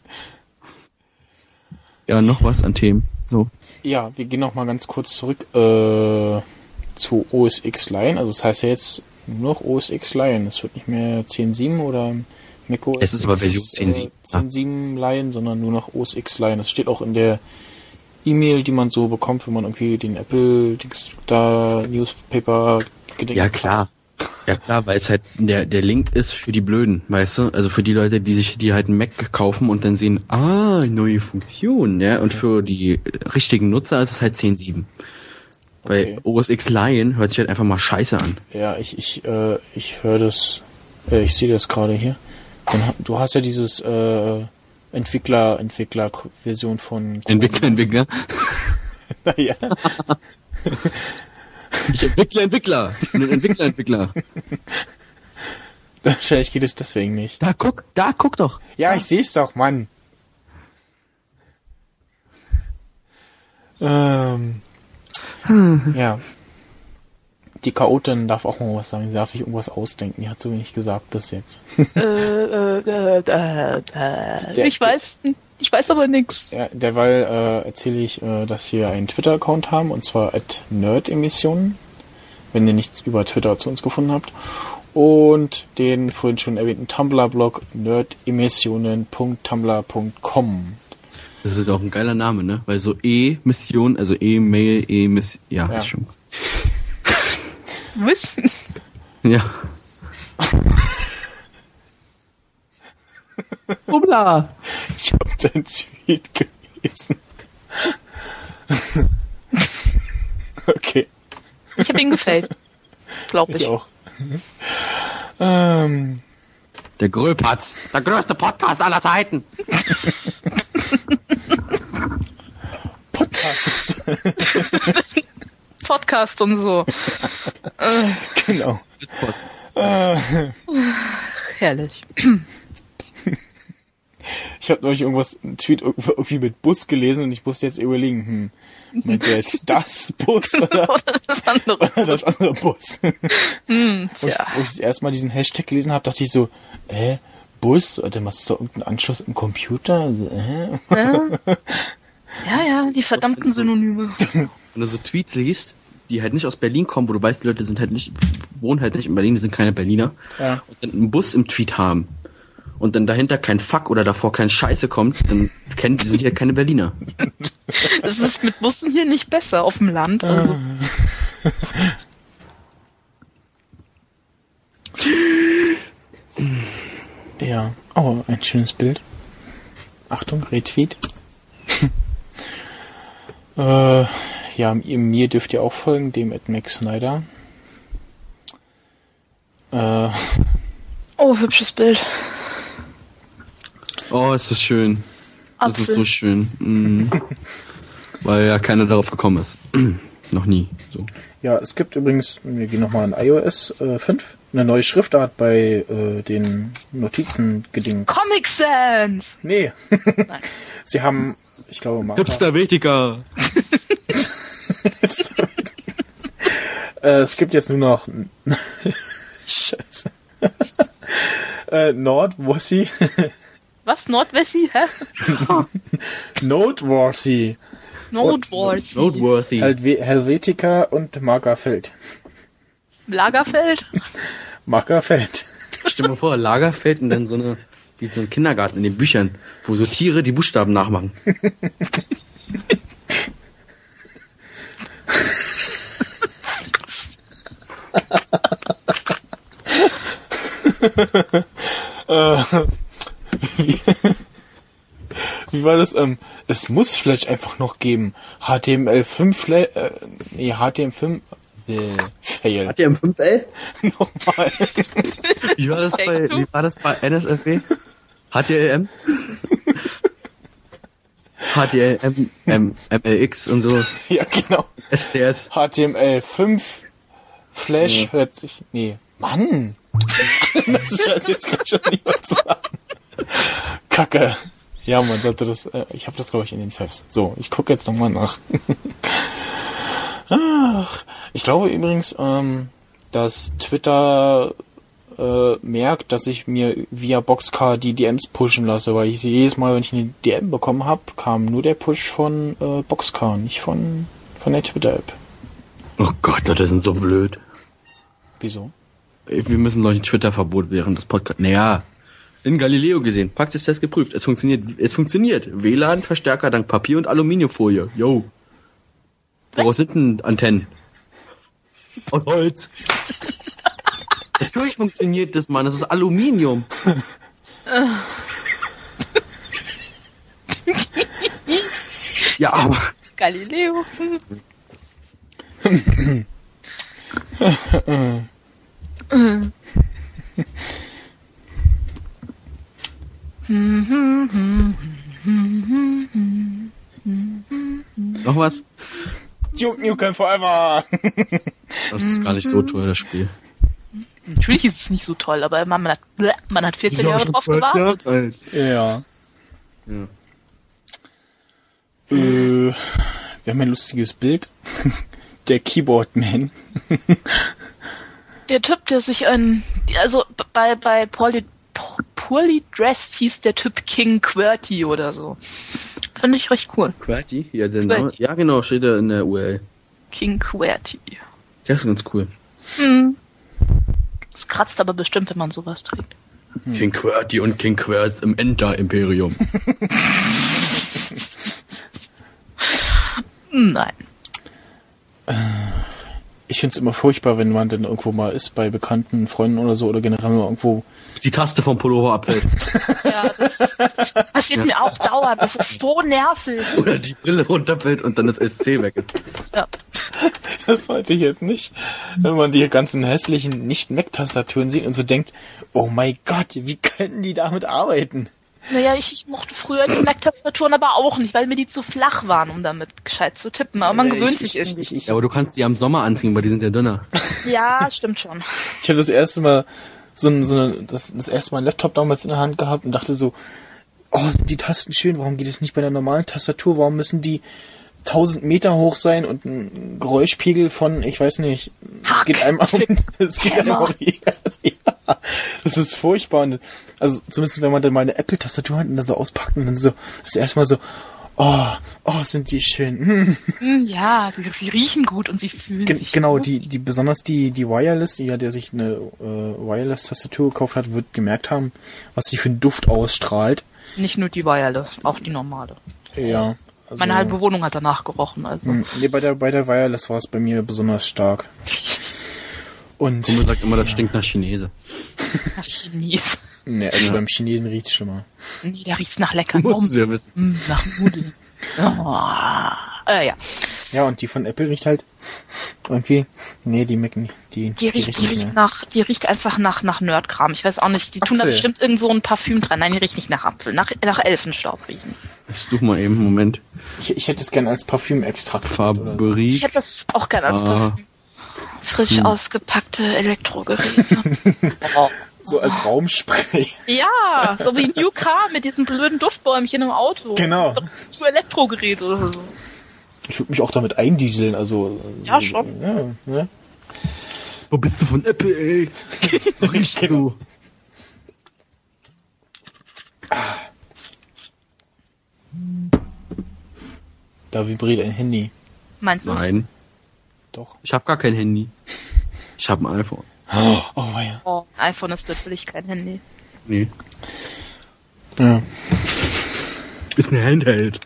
Ja, noch was an Themen. So. Ja, wir gehen noch mal ganz kurz zurück äh, zu OS X Lion. Also das heißt ja jetzt nur noch OS X Lion. Es wird nicht mehr 10.7 oder macOS Es ist aber Version X, 10.7, Äh, 10.7 Lion, sondern nur noch OS X Lion. Das steht auch in der E-Mail, die man so bekommt, wenn man irgendwie den Apple da Newspaper gedingt Ja, klar. Ja, klar, weil es halt der, der Link ist für die Blöden, weißt du? Also für die Leute, die sich, die halt einen Mac kaufen und dann sehen, ah, neue Funktion, ja? Und für die richtigen Nutzer ist es halt 10.7. Weil Okay. OS X Lion hört sich halt einfach mal scheiße an. Ja, ich, ich, äh, ich höre das, äh, ich sehe das gerade hier. Du hast ja dieses äh, Entwickler, Entwickler-Version von. Entwickler, Entwickler. [LAUGHS] ja. [LAUGHS] Ich entwickle Entwickler. Ich bin ein Entwickler, Entwickler. [LAUGHS] Wahrscheinlich geht es deswegen nicht. Da guck, da guck doch. Ja, ich sehe es doch, Mann. Ähm, [LAUGHS] ja. Die Chaotin darf auch mal was sagen. Sie darf sich irgendwas ausdenken. Die hat so wenig gesagt bis jetzt. [LAUGHS] äh, äh, äh, äh, äh, Der- ich weiß, ich weiß aber nix. Ja, derweil äh, erzähle ich, äh, dass wir einen Twitter-Account haben, und zwar at Nerdemissionen, wenn ihr nichts über Twitter zu uns gefunden habt. Und den vorhin schon erwähnten Tumblr-Blog nerdemissionen.tumblr.com. Das ist auch ein geiler Name, ne? Weil so E-Mission, also E-Mail, E-Miss, ja, Ja. ist schon. Wissen. [LAUGHS] Ja. [LAUGHS] Hoppla. Ich habe deinen Tweet gelesen. [LAUGHS] okay, Ich habe ihn gefällt. Glaube ich. ich auch. Ähm, Der Gröpatz. Der größte Podcast aller Zeiten. Podcast. Podcast und so. genau. Herrlich. Ich habe neulich irgendwas, einen Tweet irgendwie mit Bus gelesen und ich musste jetzt überlegen, hm, meint der jetzt [LAUGHS] das Bus oder das andere. [LAUGHS] das andere Bus? Hm, Wo ich, tja. wo ich das erste Mal diesen Hashtag gelesen habe, dachte ich so, äh, Bus? Oder machst du da irgendeinen Anschluss im Computer? Also, [LAUGHS] Äh? Ja, ja, die verdammten Synonyme. Wenn du so Tweets liest, die halt nicht aus Berlin kommen, wo du weißt, die Leute sind halt nicht, wohnen halt nicht in Berlin, die sind keine Berliner. Ja. Und dann einen Bus im Tweet haben. Und dann dahinter kein Fuck oder davor kein Scheiße kommt, dann kennen die sind ja keine Berliner. Das ist mit Bussen hier nicht besser auf dem Land. Also. [LAUGHS] Ja. Oh, ein schönes Bild. Achtung, Retweet. [LAUGHS] äh, ja, mir dürft ihr auch folgen, dem at Max Snyder. Äh, Oh, hübsches Bild. Oh, ist das schön. Das ist Apfel. so schön. Mm. Weil ja keiner darauf gekommen ist. [CLEARS THROAT] Noch nie. So. Ja, es gibt übrigens, wir gehen nochmal in iOS äh, 5, eine neue Schriftart bei äh, den Notizen gedingt. Comic Sans! Nee. Nein. [LAUGHS] Sie haben, ich glaube, Marker. Hipster-Vetiker. [LAUGHS] Äh, es gibt jetzt nur noch [LAUGHS] Scheiße. äh, Nordwossi. Was? Nordwessi? Hä? [LAUGHS] Notworthy. Nordwars. Noteworthy. Helve Helvetica und Markerfeld. Lagerfeld? Markerfeld. Stell dir mal vor, Lagerfeld und dann so eine, wie so ein Kindergarten in den Büchern, wo so Tiere die Buchstaben nachmachen. [LAUGHS] [LAUGHS] [LAUGHS] Wie war das? Ähm, es muss vielleicht einfach noch geben. HTML5 Fla äh, nee, HTML5 äh, fail. Hat ihr im 5L? Nochmal. Wie war das bei, wie war das bei NSFW? HTLM? HTLM, M, MLX und so. [LAUGHS] ja, genau. SDS. HTML5 Flash Ja. hört sich. Nee. Mann! [LAUGHS] das scheiß jetzt kann schon niemand sagen. Kacke. Ja, man sollte das. Äh, ich habe das, glaube ich, in den Fefs. So, ich gucke jetzt nochmal nach. Ach, ich glaube übrigens, ähm, dass Twitter äh, merkt, dass ich mir via Boxcar die DMs pushen lasse, weil ich jedes Mal, wenn ich eine DM bekommen habe, kam nur der Push von äh, Boxcar, nicht von, von der Twitter-App. Oh Gott, das sind so blöd. Wieso? Wir müssen gleich ein Twitter-Verbot während des Podcasts. Naja, in Galileo gesehen. Praxistest geprüft. Es funktioniert. Es funktioniert. WLAN, Verstärker dank Papier und Aluminiumfolie. Yo. Woraus sind denn Antennen? Aus Holz. [LAUGHS] Natürlich funktioniert das, Mann. Das ist Aluminium. [LAUGHS] ja, aber Galileo. [LAUGHS] noch was? Duke Nukem Forever! [LAUGHS] Das ist gar nicht so teuer, das Spiel. Natürlich ist es nicht so toll, aber man, man, hat, man hat 14 Jahre drauf gewartet. alt. ja. Ja. Äh, wir haben ein lustiges Bild. [LAUGHS] Der Keyboard-Man. [LAUGHS] Der Typ, der sich ein, also bei, bei Poorly, P- Poorly Dressed hieß der Typ King QWERTY oder so. Fand ich recht cool. QWERTY? Ja, der Name. Ja, genau, steht da in der URL. King QWERTY. Der ist ganz cool. Das kratzt aber bestimmt, wenn man sowas trägt. King QWERTY und King Querz im Enter-Imperium. Hm, [LAUGHS] Nein. Ich find's immer furchtbar, wenn man dann irgendwo mal ist bei bekannten Freunden oder so oder generell mal irgendwo. Die Taste vom Pullover abfällt. [LAUGHS] Ja, das passiert mir auch dauernd. Das ist so nervig. Oder die Brille runterfällt und dann das SC weg ist. Ja. [LAUGHS] Das wollte ich jetzt nicht. Wenn man die ganzen hässlichen Nicht-Mac-Tastaturen sieht und so denkt, oh mein Gott, wie können die damit arbeiten? Naja, ich, ich mochte früher die Mac-Tastaturen aber auch nicht, weil mir die zu flach waren, um damit gescheit zu tippen. Aber man gewöhnt ich, sich ich, irgendwie. Ich, ich, Ja, aber du kannst die am Sommer anziehen, weil die sind ja dünner. Ja, stimmt schon. ich habe das erste Mal so, ein, so eine, das, das erste Mal einen Laptop damals in der Hand gehabt und dachte so, oh, sind die Tasten schön, warum geht es nicht bei der normalen Tastatur? Warum müssen die 1000 Meter hoch sein und ein Geräuschpegel von, ich weiß nicht, es geht einem um, [LAUGHS] es geht einem um, ja, [LAUGHS] das ist furchtbar. Und, also zumindest wenn man dann mal eine Apple-Tastatur hat und dann so auspackt und dann so, das erste Mal so, oh, oh, sind die schön. [LAUGHS] Hm. Ja, die, sie riechen gut und sie fühlen Gen sich genau, gut. die, die besonders die, die Wireless, ja, der sich eine äh, Wireless-Tastatur gekauft hat, wird gemerkt haben, was sie für einen Duft ausstrahlt. Nicht nur die Wireless, auch die normale. Ja. Also, Meine halbe Wohnung hat danach gerochen. Also. Hm, Nee, bei der, bei der Wireless war es bei mir besonders stark. [LAUGHS] Und, Kumpel sagt immer, das stinkt nach Chinese. Nach Chines. ne, also beim Chinesen riecht's schlimmer. Nee, der riecht nach lecker Musst du ja wissen. Mm, nach Nudeln. Oh. Äh, ja. Ja, und die von Apple riecht halt irgendwie. Nee, die Mac nicht. Die, Die riecht, die riecht nach, die riecht einfach nach, nach Nerdkram. Ich weiß auch nicht. Die tun da Apfel. bestimmt irgend so ein Parfüm dran. Nein, die riecht nicht nach Apfel. Nach, nach Elfenstaub riechen. Ich such mal eben, Moment. Ich, ich hätte es gern als Parfümextrakt. oder so. Ich hätte das auch gern als Ah. Parfüm. Frisch ausgepackte Elektrogeräte. [LAUGHS] oh. So als Raumspray. Ja, so wie New Car mit diesen blöden Duftbäumchen im Auto. Genau. Das ist doch Elektrogerät oder so. Ich würde mich auch damit eindieseln, also. Ja, so- schon. Ja, ne? Wo bist du von Apple, ey? [LAUGHS] Wo riechst du? Da vibriert ein Handy. Meinst du es? Nein, Doch. ich habe gar kein Handy. [LAUGHS] Ich habe ein iPhone. Oh, weia. Oh, iPhone ist natürlich kein Handy. Nee. Ja. Ist ein Handheld.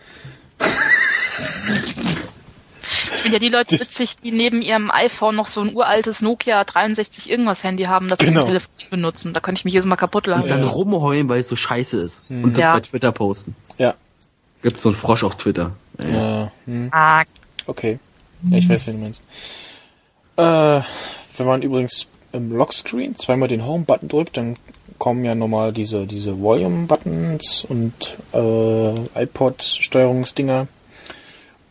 Ich finde ja die Leute witzig, die neben ihrem iPhone noch so ein uraltes Nokia 63 irgendwas Handy haben, das sie Genau. zum Telefon benutzen. Da könnte ich mich jedes Mal kaputt lachen. Und dann rumheulen, weil es so scheiße ist. Und das Ja. bei Twitter posten. Ja. Gibt's so einen Frosch auf Twitter. Ja. Ja. Hm. Ah, Okay. Ja, ich weiß, was du meinst. Äh, wenn man übrigens im Lockscreen zweimal den Home-Button drückt, dann kommen ja nochmal diese, diese Volume-Buttons und äh, iPod-Steuerungsdinger.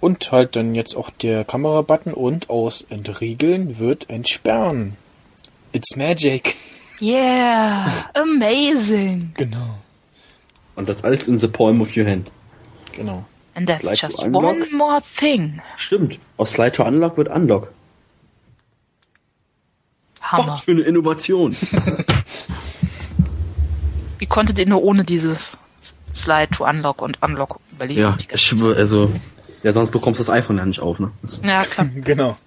Und halt dann jetzt auch der Kamera-Button und aus Entriegeln wird Entsperren. It's magic. yeah, amazing. Genau. Und das alles in the palm of your hand. Genau. And that's Slide just one more thing. Stimmt. Aus Slide to Unlock wird Unlock. Hammer. Was für eine Innovation. [LAUGHS] Wie konntet ihr nur ohne dieses Slide to Unlock und Unlock überleben? ja, ich also, ja, sonst bekommst du das iPhone ja nicht auf, ne? Ja, klar. [LAUGHS] Genau.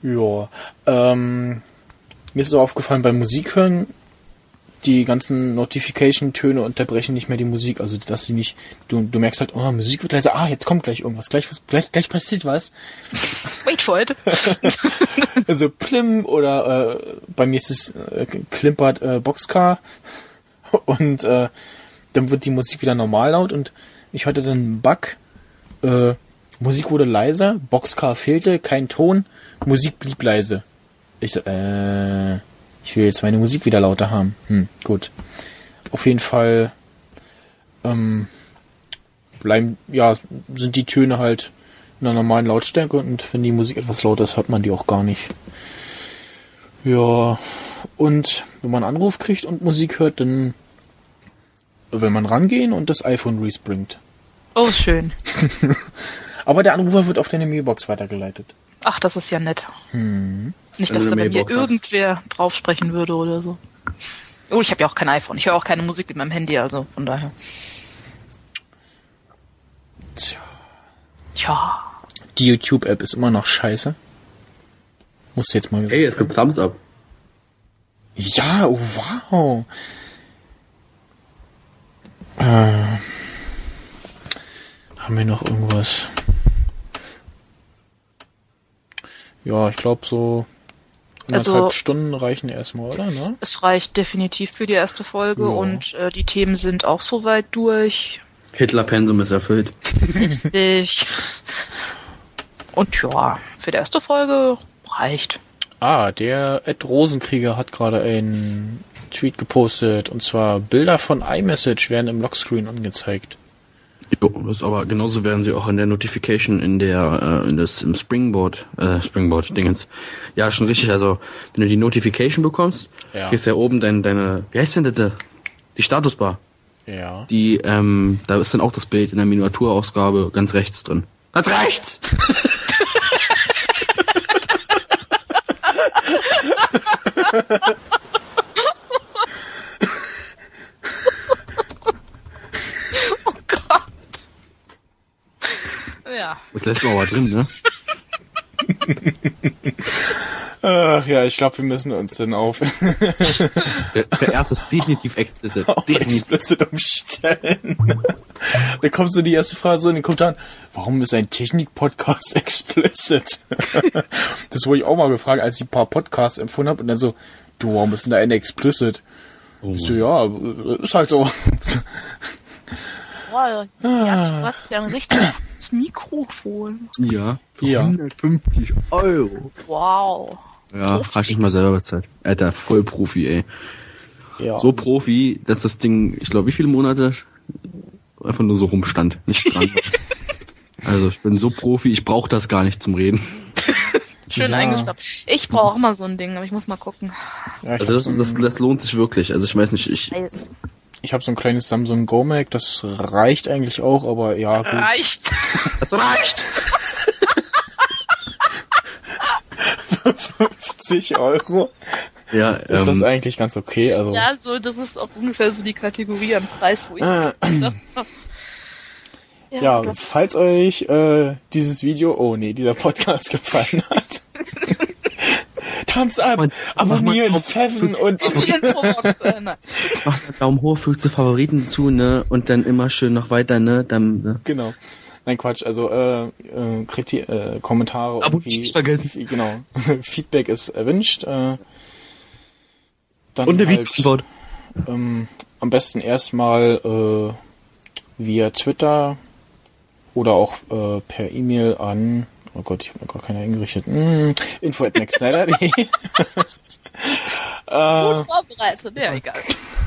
Ja. Ähm, mir ist so aufgefallen beim Musikhören, die ganzen Notification-Töne unterbrechen nicht mehr die Musik. Also dass sie nicht, du, du merkst halt, oh, Musik wird leise, ah, jetzt kommt gleich irgendwas, gleich was, gleich, gleich passiert was. Wait for it. [LAUGHS] Also Plim oder äh, bei mir ist es äh, klimpert äh, Boxcar und äh, dann wird die Musik wieder normal laut und ich hatte dann einen Bug. Äh, Musik wurde leiser, Boxcar fehlte, kein Ton, Musik blieb leise. Ich so, äh, ich will jetzt meine Musik wieder lauter haben. Hm, gut. Auf jeden Fall ähm, bleiben, ja, sind die Töne halt in einer normalen Lautstärke und wenn die Musik etwas lauter ist, hört man die auch gar nicht. Ja, und wenn man einen Anruf kriegt und Musik hört, dann will man rangehen und das iPhone respringt. Oh, schön. [LAUGHS] Aber der Anrufer wird auf deine Mailbox weitergeleitet. Ach, das ist ja nett. Hm. Nicht, dass da bei mir Mailbox hast. irgendwer drauf sprechen würde oder so. Oh, ich habe ja auch kein iPhone. Ich höre auch keine Musik mit meinem Handy, also von daher. Tja. Tja. Die YouTube-App ist immer noch scheiße. Muss jetzt mal. Ey, es gibt Thumbs Up. Ja, oh wow. Äh, haben wir noch irgendwas? Ja, ich glaube so Also- anderthalb Stunden reichen erstmal, oder? Ne? Es reicht definitiv für die erste Folge Ja. und äh, die Themen sind auch soweit durch. Hitler-Pensum ist erfüllt. Richtig. Und ja, für die erste Folge reicht. Ah, der Ed Rosenkrieger hat gerade einen Tweet gepostet und zwar Bilder von iMessage werden im Lockscreen angezeigt. Jo, das aber genauso werden sie auch in der Notification in der äh, in das im Springboard äh, Springboard Dingens. Ja, schon richtig, also wenn du die Notification bekommst, Ja. kriegst du ja oben dein, deine wie heißt denn das? da? Die Statusbar. Ja. Die ähm da ist dann auch das Bild in der Miniaturausgabe ganz rechts drin. Ganz rechts. [LAUGHS] [LAUGHS] Oh Gott. Lässt du aber drin, ne? Ach ja, ich glaube, wir müssen uns dann auf, Der, der erste ist definitiv explicit. auf Definitiv. explicit umstellen. da kommt so die erste Frage so in den Kommentaren, warum ist ein Technik-Podcast [LAUGHS] explicit? das wurde ich auch mal gefragt, als ich ein paar Podcasts empfunden habe und dann so, du, warum ist denn da eine explicit? Ich so, ja, ist halt so. Boah, ja, du hast ja ein richtiges Mikrofon. Ja. Für Ja. 150 Euro. Wow. Ja, hast ich mal selber bezahlt. Alter, voll Profi, ey. Ja. So Profi, dass das Ding, ich glaube, wie viele Monate einfach nur so rumstand, nicht dran. [LAUGHS] also ich bin so Profi, ich brauche das gar nicht zum Reden. [LAUGHS] Schön Ja. eingestoppt. Ich brauche auch mal so ein Ding, aber ich muss mal gucken. ja, Also das, das, das lohnt sich wirklich. Also ich weiß nicht, ich Scheiße. Ich hab so ein kleines Samsung Go Mac, das reicht eigentlich auch, aber ja, gut. Reicht. [LAUGHS] das reicht. 50 Euro Ja, ist das ähm, eigentlich ganz okay. Also Ja, so, das ist auch ungefähr so die Kategorie an Preis, wo ich. Äh, [CLEARS THROAT] ja, ja, oder- falls euch äh, dieses Video, oh nee, dieser Podcast gefallen hat. [LAUGHS] Thumbs up, Mann, abonnieren, pfeffen und äh, mach einen [LAUGHS] Daumen hoch, fügt zu Favoriten zu, ne? Und dann immer schön noch weiter, ne? Dann, ne? genau. Nein, Quatsch, also äh, äh, Kriti äh, Kommentare Abonnieren nicht vergessen. Genau. [LAUGHS] Feedback ist erwünscht. Äh, dann Und eine halt, Videoantwort. ähm, am besten erstmal äh, via Twitter oder auch äh, per E-Mail an, oh Gott, ich habe mir gar keine eingerichtet, mm, info at nextsnyder.de. [LAUGHS] [LAUGHS] Gut vorbereitet, ja, egal.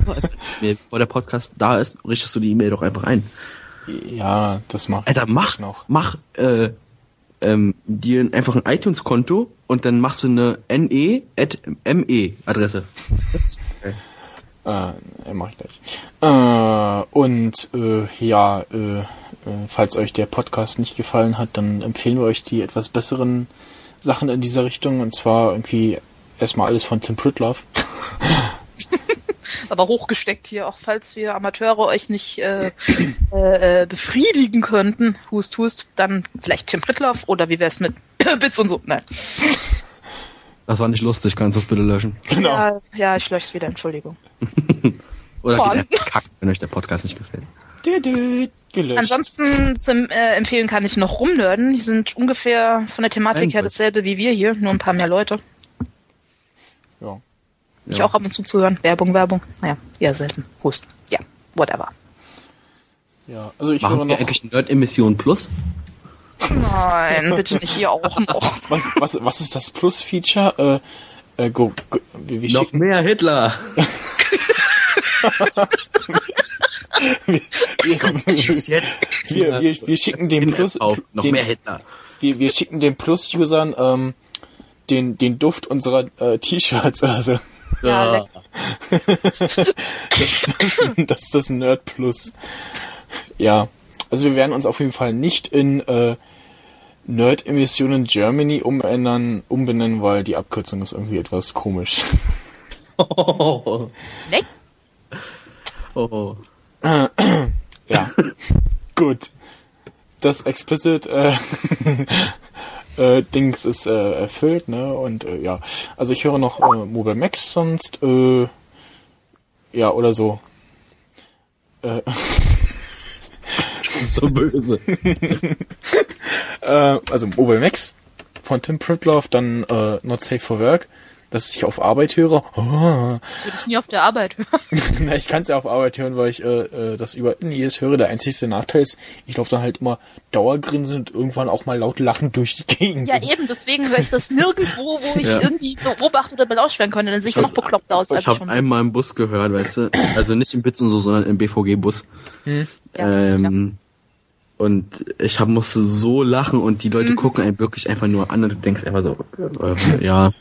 [LAUGHS] Nee, bevor der Podcast da ist, richtest du die E-Mail doch einfach ein. ja, das macht Alter, mach, noch. mach äh, ähm, dir einfach ein iTunes-Konto und dann machst du eine NE-ME-Adresse. Das ist geil. Äh, mach ich gleich. Äh, und äh, ja, äh, äh, falls euch der Podcast nicht gefallen hat, dann empfehlen wir euch die etwas besseren Sachen in dieser Richtung. Und zwar irgendwie erstmal alles von Tim Pritloff. Aber hochgesteckt hier, auch falls wir Amateure euch nicht äh, äh, äh, befriedigen könnten, hust, hust, dann vielleicht Tim Pritloff oder wie wär's mit [COUGHS] Bits und so. Nein. Das war nicht lustig, kannst du das bitte löschen? Genau. Ja, ja, ich lösche wieder, Entschuldigung. [LAUGHS] Oder geht kacken, wenn euch der Podcast nicht gefällt. Gelöscht. Ansonsten zum äh, empfehlen kann ich noch rumnörden. Die sind ungefähr von der Thematik her Ebenfalls. dasselbe wie wir hier, nur ein paar mehr Leute. ja. Ich Ja. auch ab und zu zuhören. Werbung, Werbung. Naja, eher selten. Hust. Ja, whatever. ja, also ich höre Machen wir noch. eigentlich Nerd-Emission Plus? Nein, [LAUGHS] bitte nicht hier auch noch. Was, was, was ist das Plus-Feature? Äh, äh, go, go, wir, wir schicken, mehr Hitler! [LAUGHS] [LAUGHS] wir, wir, [LAUGHS] wir, wir schicken dem Plus, auf, noch den, mehr Hitler. wir, wir schicken den Plus-Usern ähm, den, den Duft unserer äh, T-Shirts. Also Ja, das, das, das ist das Nerd Plus. Ja, also wir werden uns auf jeden Fall nicht in äh, Nerd Emissionen Germany umändern, umbenennen, weil die Abkürzung ist irgendwie etwas komisch. [LAUGHS] Oh, Leck. oh. [COUGHS] Ja, gut. Das explicit äh, [LAUGHS] äh, Dings ist äh, erfüllt, ne? Und äh, ja, also ich höre noch äh, Mobile Max sonst, äh, ja oder so. Äh, [LAUGHS] So böse. [LAUGHS] äh, also Mobile Max von Tim Pritloff, dann äh, Not Safe for Work, das ich auf Arbeit höre. Oh, Das würde ich nie auf der Arbeit hören. [LAUGHS] Na, ich kann es ja auf Arbeit hören, weil ich äh, äh, das über jedes höre. Der einzigste Nachteil ist, ich laufe dann halt immer Dauergrinsen und irgendwann auch mal laut lachend durch die Gegend. Ja, eben, deswegen höre ich das nirgendwo, wo ich Ja. irgendwie beobachten oder belauscht werden könnte. Dann sehe ich noch bekloppt aus. als Ich hab's schon einmal im Bus gehört, weißt du? Also nicht im Bits und so, sondern im BVG-Bus. Ja, das ist klar. ähm, und ich hab, musste so lachen und die Mhm. Leute gucken einen wirklich einfach nur an und du denkst einfach so, äh, ja,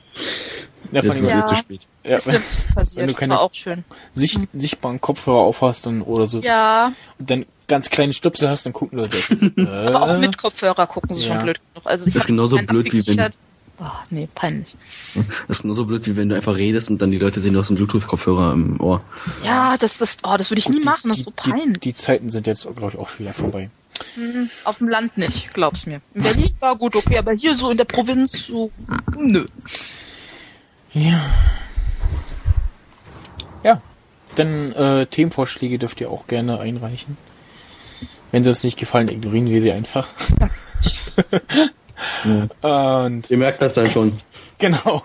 Ja, allem, jetzt ist Ja. zu spät. ja, Ist passiert. Wenn du keine- War auch schön. sicht, sichtbaren Kopfhörer aufhast dann oder so Ja, und dann ganz kleine Stupsel hast, dann gucken Leute. [LAUGHS] aber auch äh, mit Kopfhörer gucken sie Ja. schon blöd genug. Also ich Das ist genauso blöd, wie wenn-. Oh, nee, peinlich. Das ist nur so blöd, wie wenn du einfach redest und dann die Leute sehen, du hast einen Bluetooth-Kopfhörer im Ohr. Ja, das, das, oh, das würde ich nie machen, das ist so die, peinlich. die Zeiten sind jetzt, glaube ich, auch schon wieder vorbei. Auf dem Land nicht, glaub's mir. In Berlin war gut, okay, aber hier so in der Provinz so, nö. Ja. Ja. Dann äh, Themenvorschläge dürft ihr auch gerne einreichen. Wenn sie uns nicht gefallen, ignorieren wir sie einfach. [LAUGHS] [LAUGHS] Und Ihr merkt das dann schon. genau.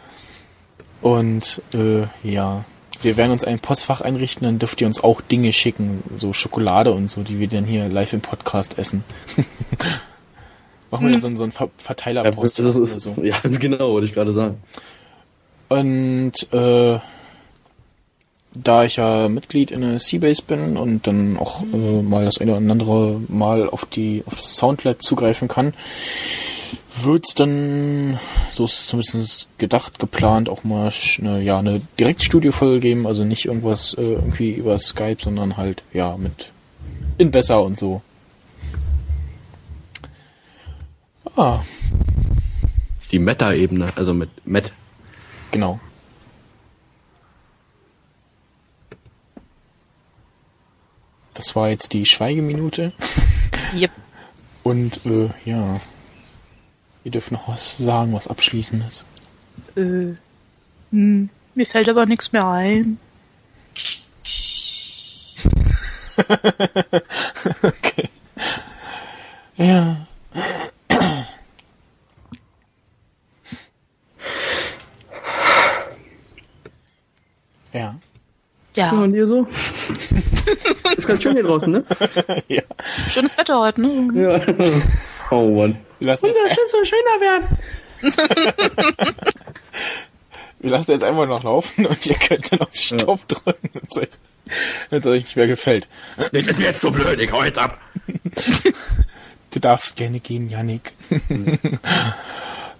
[LAUGHS] Und äh, ja. wir werden uns ein Postfach einrichten, dann dürft ihr uns auch Dinge schicken, so Schokolade und so, die wir dann hier live im Podcast essen. Machen wir hm. so, so einen Ver Verteilerpost ja, oder so. Ja, [LAUGHS] genau, wollte ich gerade sagen. Und äh, da ich ja Mitglied in der Seabase bin und dann auch äh, mal das eine oder andere Mal auf die auf das Soundlab zugreifen kann, wird es dann, so ist es zumindest gedacht, geplant, auch mal eine, ja, eine Direktstudio-Folge geben, also nicht irgendwas äh, irgendwie über Skype, sondern halt, ja, mit in besser und so. Ah. Die Meta-Ebene, also mit Met. Genau. Das war jetzt die Schweigeminute. [LAUGHS] Yep. Und äh, ja, ihr dürft noch was sagen, was abschließendes. Äh, hm, mir fällt aber nichts mehr ein. [LAUGHS] okay. Ja. Ja. Ja. Und ihr so? [LAUGHS] Ist ganz schön hier draußen, ne? [LAUGHS] ja. Schönes Wetter heute, ne? Ja. [LAUGHS] Oh Mann. Unser Schiff soll schöner werden. Wir lassen jetzt einfach noch laufen und ihr könnt dann auf Stopp ja. drücken, wenn es euch nicht mehr gefällt. Das ist mir jetzt so blöd, ich hau jetzt ab. du darfst gerne gehen, Yannick.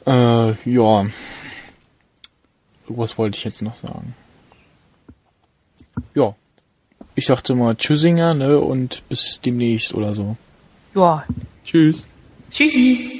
äh, ja. Was wollte ich jetzt noch sagen? Ja, ich sagte mal Tschüssinger, ne, und bis demnächst oder so. Ja. Tschüss. Tschüssi.